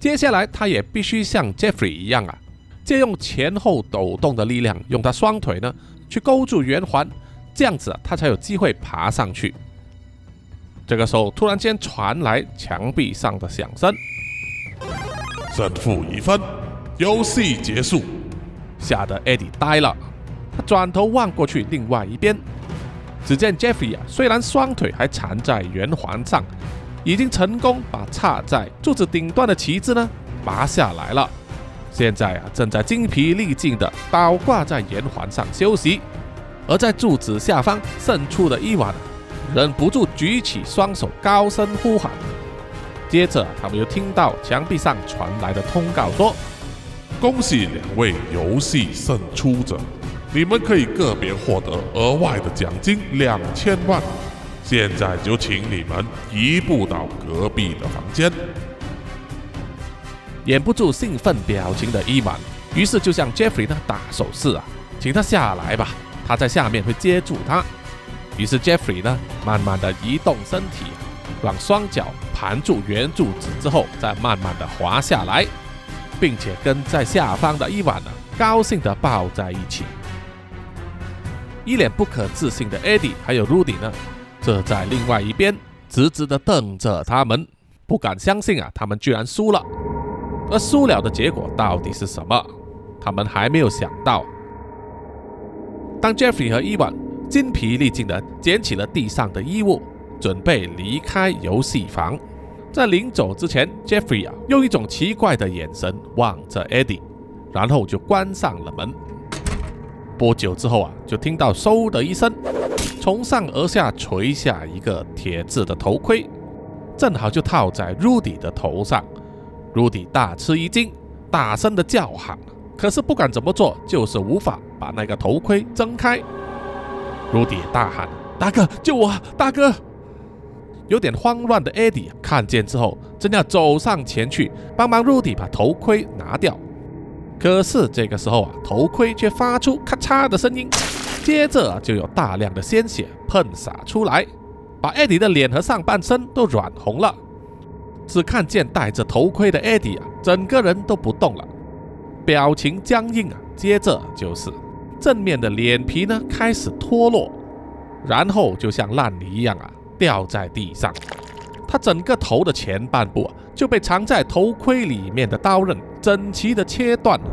接下来，他也必须像 Jeffrey 一样啊，借用前后抖动的力量，用他双腿呢，去勾住圆环，这样子啊，他才有机会爬上去。这个时候，突然间传来墙壁上的响声。胜负已分，游戏结束，吓得 Eddie 呆了。他转头望过去，另外一边，只见 Jeffy 啊，虽然双腿还缠在圆环上，已经成功把插在柱子顶端的旗子呢拔下来了。现在啊，正在精疲力尽的倒挂在圆环上休息。而在柱子下方渗出的伊娃忍不住举起双手，高声呼喊。接着，他们又听到墙壁上传来的通告说：“恭喜两位游戏胜出者，你们可以个别获得额外的奖金两千万。现在就请你们移步到隔壁的房间。”掩不住兴奋表情的伊万，于是就向 Jeffrey 呢打手势啊，请他下来吧，他在下面会接住他。于是 Jeffrey 呢，慢慢的移动身体，让双脚。盘住圆柱子之后，再慢慢的滑下来，并且跟在下方的伊万呢，高兴的抱在一起。一脸不可置信的 Eddie 还有 Rudy 呢，则在另外一边直直的瞪着他们，不敢相信啊，他们居然输了。而输了的结果到底是什么？他们还没有想到。当 Jeffrey 和伊万筋疲力尽的捡起了地上的衣物。准备离开游戏房，在临走之前，Jeffrey 啊用一种奇怪的眼神望着 Eddie，然后就关上了门。不久之后啊，就听到嗖的一声，从上而下垂下一个铁质的头盔，正好就套在 Rudy 的头上。Rudy 大吃一惊，大声的叫喊，可是不管怎么做，就是无法把那个头盔睁开。Rudy 大喊：“大哥，救我！大哥！”有点慌乱的 Eddie 看见之后，正要走上前去帮忙 Rudy 把头盔拿掉，可是这个时候啊，头盔却发出咔嚓的声音，接着就有大量的鲜血喷洒出来，把 Eddie 的脸和上半身都染红了。只看见戴着头盔的 Eddie 啊，整个人都不动了，表情僵硬啊，接着就是正面的脸皮呢开始脱落，然后就像烂泥一样啊。掉在地上，他整个头的前半部啊就被藏在头盔里面的刀刃整齐的切断了。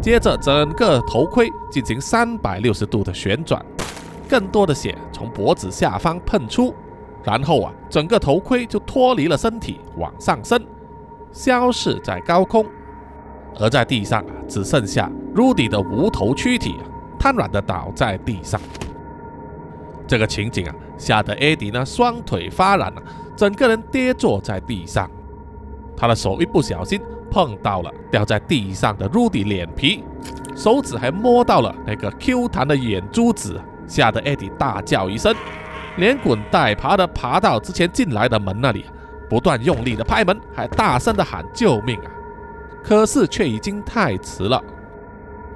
接着，整个头盔进行三百六十度的旋转，更多的血从脖子下方喷出，然后啊，整个头盔就脱离了身体往上升，消失在高空。而在地上啊，只剩下 Rudy 的无头躯体啊瘫软的倒在地上。这个情景啊。吓得艾迪呢，双腿发软了，整个人跌坐在地上。他的手一不小心碰到了掉在地上的 Rudy 脸皮，手指还摸到了那个 Q 弹的眼珠子，吓得 Eddie 大叫一声，连滚带爬的爬到之前进来的门那里，不断用力的拍门，还大声的喊救命啊！可是却已经太迟了，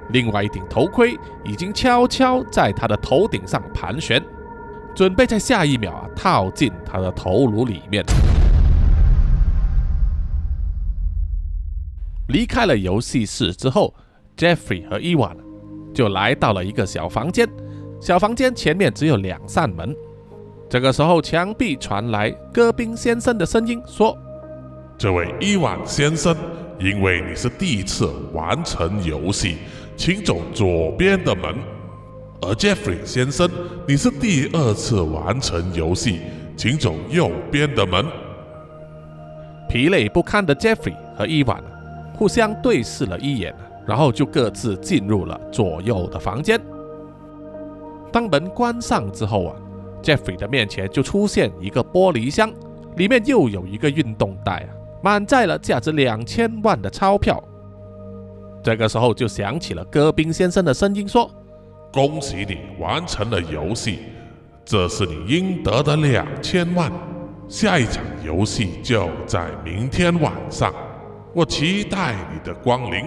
另外一顶头盔已经悄悄在他的头顶上盘旋，准备在下一秒啊套进他的头颅里面。离开了游戏室之后，Jeffrey 和伊万就来到了一个小房间。小房间前面只有两扇门。这个时候，墙壁传来戈宾先生的声音，说：“这位伊万先生，因为你是第一次完成游戏，请走左边的门；而 Jeffrey 先生，你是第二次完成游戏，请走右边的门。”疲累不堪的 Jeffrey 和伊万。互相对视了一眼，然后就各自进入了左右的房间。当门关上之后啊，Jeffrey 的面前就出现一个玻璃箱，里面又有一个运动袋啊，满载了价值两千万的钞票。这个时候就响起了戈宾先生的声音说：“恭喜你完成了游戏，这是你应得的两千万。下一场游戏就在明天晚上。”我期待你的光临。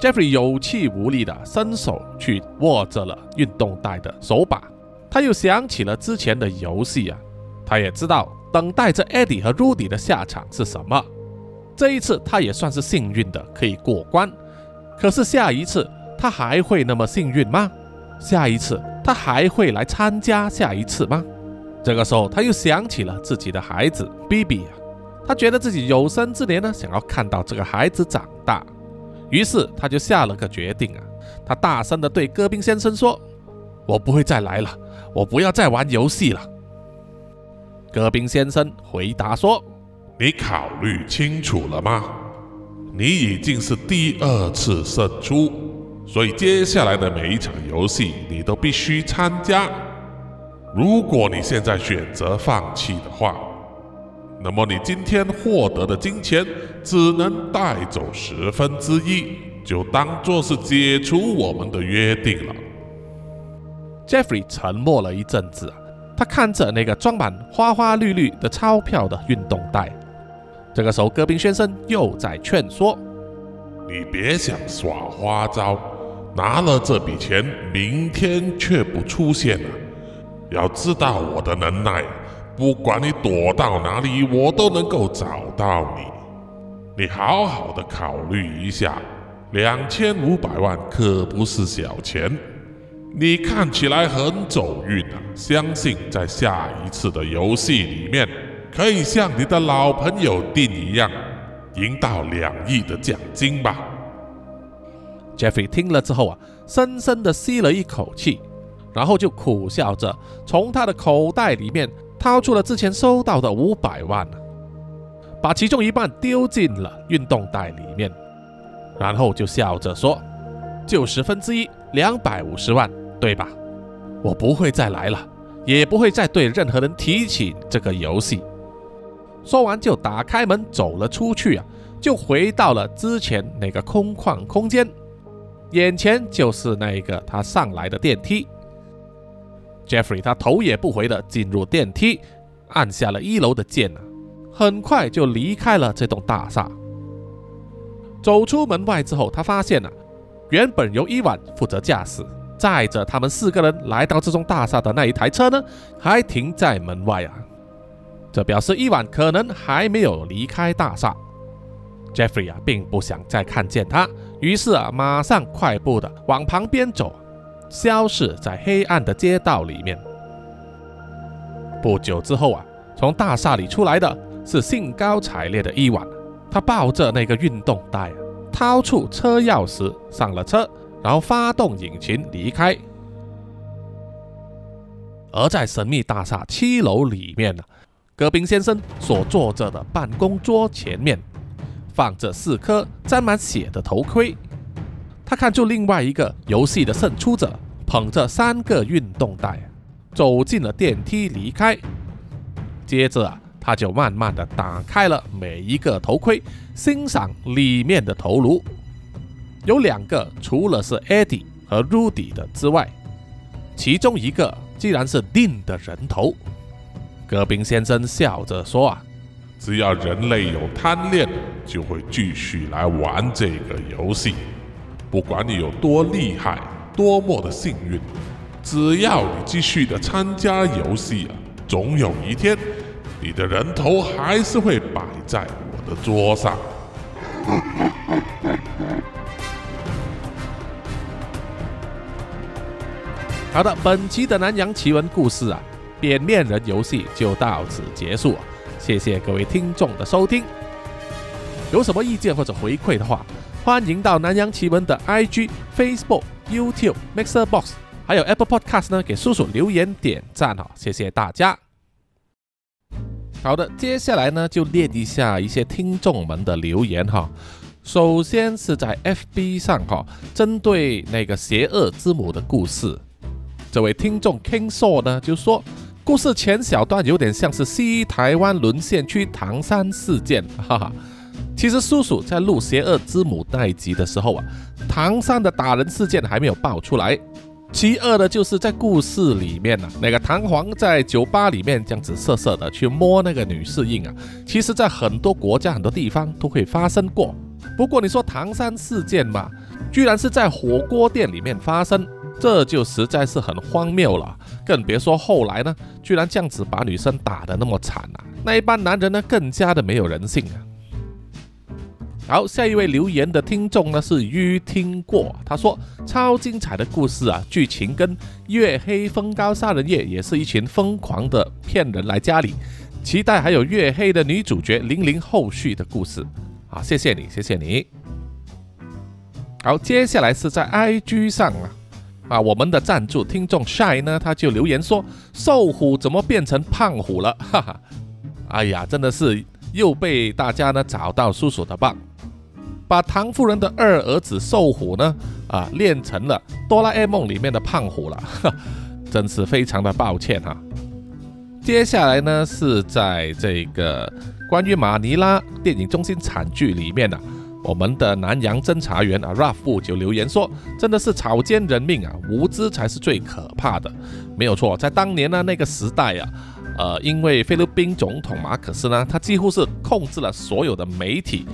Jeffrey 有气无力地伸手去握着了运动带的手把，他又想起了之前的游戏啊，他也知道等待着 Eddie 和 Rudy 的下场是什么。这一次他也算是幸运的可以过关，可是下一次他还会那么幸运吗？下一次他还会来参加下一次吗？这个时候他又想起了自己的孩子 BB 啊。他觉得自己有生之年呢，想要看到这个孩子长大，于是他就下了个决定啊。他大声的对戈宾先生说：“我不会再来了，我不要再玩游戏了。”戈宾先生回答说：“你考虑清楚了吗？你已经是第二次胜出，所以接下来的每一场游戏你都必须参加。如果你现在选择放弃的话，”那么你今天获得的金钱只能带走十分之一，就当做是解除我们的约定了。Jeffrey 沉默了一阵子，他看着那个装满花花绿绿的钞票的运动袋。这个时候，戈宾先生又在劝说：“你别想耍花招，拿了这笔钱，明天却不出现了。要知道我的能耐。”不管你躲到哪里，我都能够找到你。你好好的考虑一下，两千五百万可不是小钱。你看起来很走运啊，相信在下一次的游戏里面，可以像你的老朋友丁一样，赢到两亿的奖金吧。Jeffrey 听了之后啊，深深的吸了一口气，然后就苦笑着从他的口袋里面。掏出了之前收到的五百万，把其中一半丢进了运动袋里面，然后就笑着说：“就十分之一，两百五十万，对吧？我不会再来了，也不会再对任何人提起这个游戏。”说完就打开门走了出去啊，就回到了之前那个空旷空间，眼前就是那个他上来的电梯。Jeffrey 他头也不回的进入电梯，按下了一楼的键啊，很快就离开了这栋大厦。走出门外之后，他发现啊，原本由伊万负责驾驶，载着他们四个人来到这栋大厦的那一台车呢，还停在门外啊。这表示伊万可能还没有离开大厦。Jeffrey 啊，并不想再看见他，于是啊，马上快步的往旁边走。消失在黑暗的街道里面。不久之后啊，从大厦里出来的是兴高采烈的伊万，他抱着那个运动袋，掏出车钥匙上了车，然后发动引擎离开。而在神秘大厦七楼里面呢，戈宾先生所坐着的办公桌前面，放着四颗沾满血的头盔。他看出另外一个游戏的胜出者捧着三个运动袋走进了电梯离开。接着啊，他他就慢慢的打开了每一个头盔，欣赏里面的头颅。有两个，除了是 Eddie 和 Rudy 的之外，其中一个竟然是 Dean 的人头。戈宾先生笑着说：“啊，只要人类有贪恋，就会继续来玩这个游戏。不管你有多厉害，多么的幸运，只要你继续的参加游戏啊，总有一天。”你的人头还是会摆在我的桌上。好的，本期的南洋奇闻故事啊，扁面人游戏就到此结束。谢谢各位听众的收听。有什么意见或者回馈的话，欢迎到南洋奇闻的 IG、Facebook、YouTube、Mixer Box，还有 Apple Podcast 呢，给叔叔留言点赞哈，谢谢大家。好的，接下来呢就列一下一些听众们的留言哈。首先是在 FB 上哈，针对那个邪恶之母的故事，这位听众 King Saw 呢就说，故事前小段有点像是西台湾沦陷区唐山事件，哈哈。其实叔叔在录邪恶之母那一集的时候啊，唐山的打人事件还没有爆出来。其二的就是在故事里面呢，那个弹簧在酒吧里面这样子色色的去摸那个女侍应啊，其实在很多国家很多地方都会发生过。不过你说唐山事件嘛，居然是在火锅店里面发生，这就实在是很荒谬了。更别说后来呢，居然这样子把女生打得那么惨啊，那一般男人呢更加的没有人性啊。好，下一位留言的听众呢是于听过，他说超精彩的故事啊，剧情跟月黑风高杀人夜也是一群疯狂的骗人来家里，期待还有月黑的女主角玲玲后续的故事。好，谢谢你，谢谢你。好，接下来是在 IG 上啊，啊，我们的赞助听众 shy 呢，他就留言说瘦虎怎么变成胖虎了？哈哈，哎呀，真的是又被大家呢找到叔叔的棒。把唐夫人的二儿子瘦虎呢，啊，练成了哆啦 A 梦里面的胖虎了，哈 真是非常的抱歉哈。接下来呢，是在这个关于马尼拉电影中心惨剧里面呢，我们的南洋侦查员啊 r a f 就留言说，真的是草菅人命啊，无知才是最可怕的。没有错，在当年呢那个时代啊，呃，因为菲律宾总统马可斯呢，他几乎是控制了所有的媒体。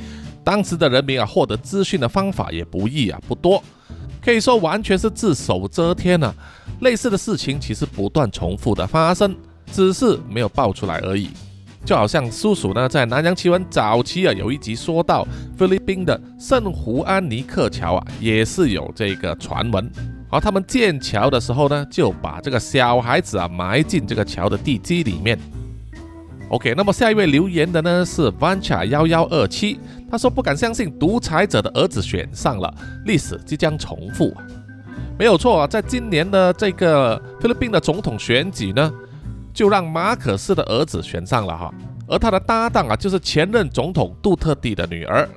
当时的人民啊，获得资讯的方法也不易啊，不多，可以说完全是自手遮天啊。类似的事情其实不断重复的发生，只是没有爆出来而已。就好像叔叔呢，在南洋奇闻早期啊，有一集说到菲律宾的圣胡安尼克桥啊，也是有这个传闻。而他们建桥的时候呢，就把这个小孩子啊埋进这个桥的地基里面。OK，那么下一位留言的呢是 Vancha 幺幺二七。他说：“不敢相信，独裁者的儿子选上了，历史即将重复。没有错啊，在今年的这个菲律宾的总统选举呢，就让马可斯的儿子选上了哈，而他的搭档啊，就是前任总统杜特地的女儿，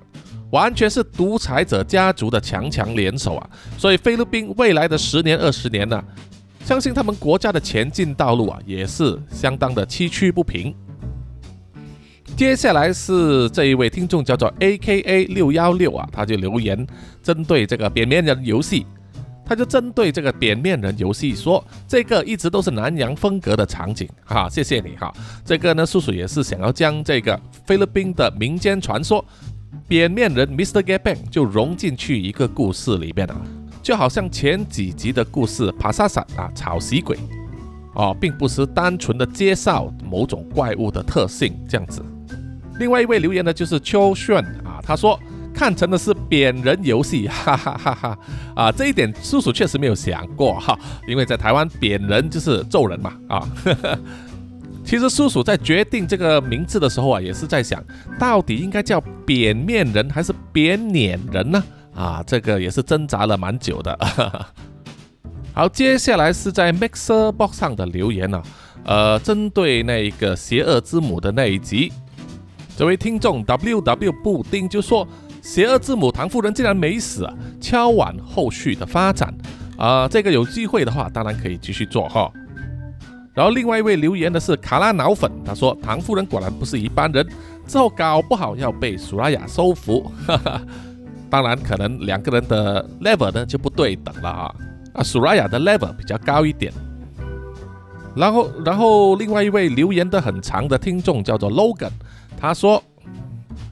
完全是独裁者家族的强强联手啊。所以菲律宾未来的十年、二十年呢，相信他们国家的前进道路啊，也是相当的崎岖不平。”接下来是这一位听众叫做 A K A 六幺六啊，他就留言针对这个扁面人游戏，他就针对这个扁面人游戏说，这个一直都是南洋风格的场景哈，谢谢你哈。这个呢，叔叔也是想要将这个菲律宾的民间传说扁面人 Mr. g a b a n g 就融进去一个故事里面啊，就好像前几集的故事帕萨萨啊草席鬼哦，并不是单纯的介绍某种怪物的特性这样子。另外一位留言呢，就是邱炫啊，他说看成的是扁人游戏，哈哈哈哈啊，这一点叔叔确实没有想过哈，因为在台湾扁人就是揍人嘛啊，其实叔叔在决定这个名字的时候啊，也是在想到底应该叫扁面人还是扁脸人呢？啊，这个也是挣扎了蛮久的。好，接下来是在 Mixer Box 上的留言呢，呃，针对那一个邪恶之母的那一集。这位听众 W W 布丁就说：“邪恶之母唐夫人竟然没死啊！敲碗后续的发展啊，这个有机会的话，当然可以继续做哈。”然后另外一位留言的是卡拉脑粉，他说唐夫人果然不是一般人，之后搞不好要被苏拉雅收服。哈哈 当然，可能两个人的 level 呢就不对等了啊。啊，苏拉雅的 level 比较高一点。然后，然后另外一位留言的很长的听众叫做 Logan，他说。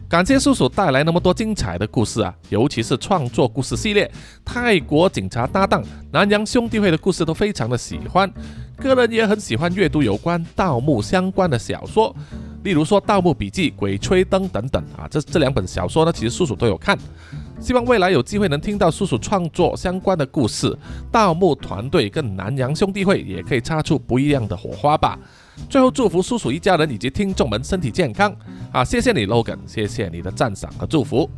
感谢叔叔带来那么多精彩的故事啊，尤其是创作故事系列，泰国警察搭档、南洋兄弟会的故事都非常的喜欢。个人也很喜欢阅读有关盗墓相关的小说，例如说《盗墓笔记》《鬼吹灯》等等啊。这这两本小说呢，其实叔叔都有看。希望未来有机会能听到叔叔创作相关的故事，盗墓团队跟南洋兄弟会也可以擦出不一样的火花吧。最后祝福叔叔一家人以及听众们身体健康啊！谢谢你，Logan，谢谢你的赞赏和祝福。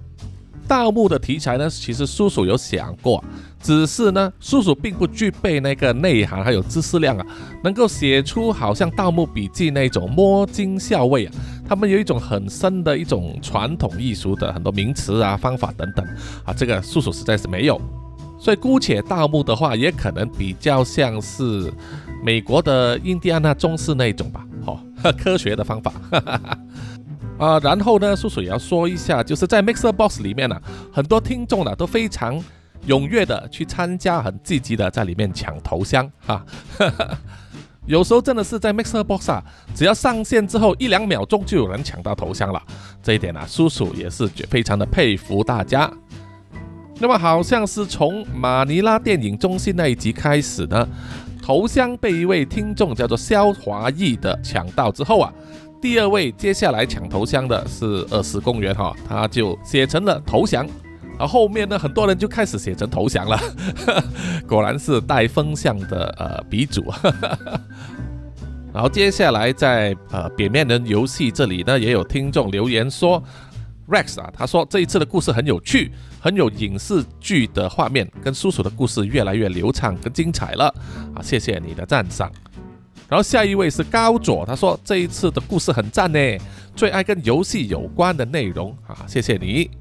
盗墓的题材呢，其实叔叔有想过，只是呢，叔叔并不具备那个内涵还有知识量啊，能够写出好像《盗墓笔记》那种摸金校尉啊，他们有一种很深的一种传统艺术的很多名词啊、方法等等啊，这个叔叔实在是没有。所以姑且盗墓的话，也可能比较像是美国的印第安纳宗师那一种吧，哦，科学的方法。啊，然后呢，叔叔也要说一下，就是在 Mixer Box 里面呢，很多听众呢都非常踊跃的去参加，很积极的在里面抢头像哈。有时候真的是在 Mixer Box 啊，只要上线之后一两秒钟就有人抢到头像了，这一点呢，叔叔也是觉非常的佩服大家。那么好像是从马尼拉电影中心那一集开始呢，头像被一位听众叫做肖华义的抢到之后啊，第二位接下来抢头像的是二十公园哈，他就写成了投降，而后面呢很多人就开始写成投降了，果然是带风向的呃鼻祖。然后接下来在呃扁面人游戏这里呢，也有听众留言说。Rex 啊，他说这一次的故事很有趣，很有影视剧的画面，跟叔叔的故事越来越流畅跟精彩了啊！谢谢你的赞赏。然后下一位是高佐，他说这一次的故事很赞呢，最爱跟游戏有关的内容啊！谢谢你。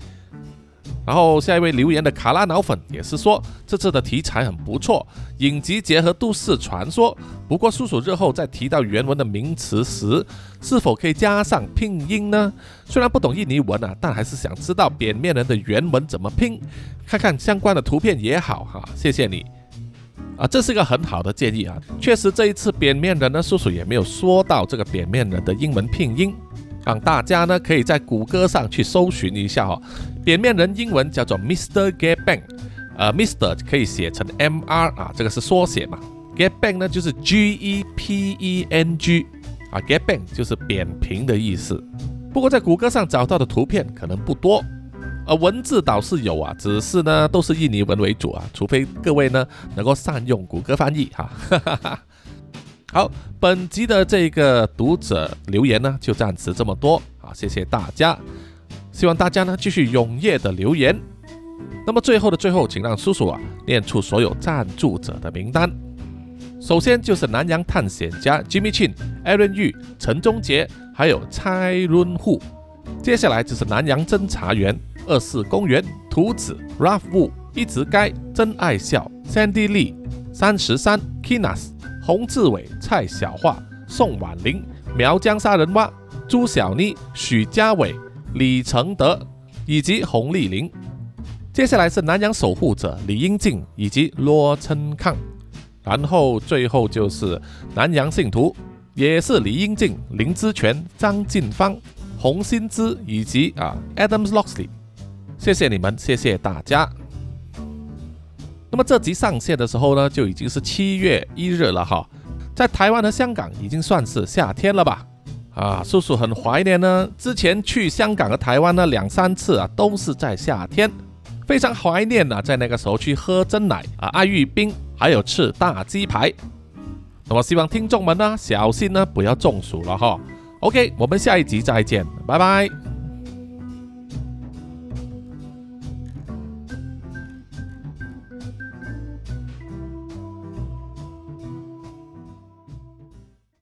然后下一位留言的卡拉脑粉也是说，这次的题材很不错，影集结合都市传说。不过叔叔日后在提到原文的名词时，是否可以加上拼音呢？虽然不懂印尼文啊，但还是想知道扁面人的原文怎么拼，看看相关的图片也好哈。谢谢你啊，这是一个很好的建议啊。确实这一次扁面人呢，叔叔也没有说到这个扁面人的英文拼音。让大家呢可以在谷歌上去搜寻一下哈，扁面人英文叫做 Mister gebang 呃，Mister 可以写成 M R 啊，这个是缩写嘛 gebang 呢就是 G E P E N G，啊 gebang 就是扁平的意思。不过在谷歌上找到的图片可能不多，而文字倒是有啊，只是呢都是印尼文为主啊，除非各位呢能够善用谷歌翻译哈。好，本集的这个读者留言呢，就暂时这么多啊，谢谢大家，希望大家呢继续踊跃的留言。那么最后的最后，请让叔叔啊念出所有赞助者的名单。首先就是南洋探险家 Jimmy Chin、Aaron Yu、陈忠杰，还有蔡润户。接下来就是南洋侦查员二四公园、图子、Ralph Wu、一直该、真爱笑、Sandy Lee、三十三、Kinas。洪志伟、蔡小桦、宋婉玲、苗疆杀人蛙、朱小妮、许家伟、李承德以及洪丽玲。接下来是南洋守护者李英静以及罗琛康，然后最后就是南洋信徒，也是李英静、林之权、张进芳、洪新之以及啊 Adams Lockley。谢谢你们，谢谢大家。那么这集上线的时候呢，就已经是七月一日了哈，在台湾和香港已经算是夏天了吧？啊，叔叔很怀念呢，之前去香港和台湾呢两三次啊，都是在夏天，非常怀念呢，在那个时候去喝真奶啊，爱玉冰，还有吃大鸡排。那么希望听众们呢，小心呢，不要中暑了哈。OK，我们下一集再见，拜拜。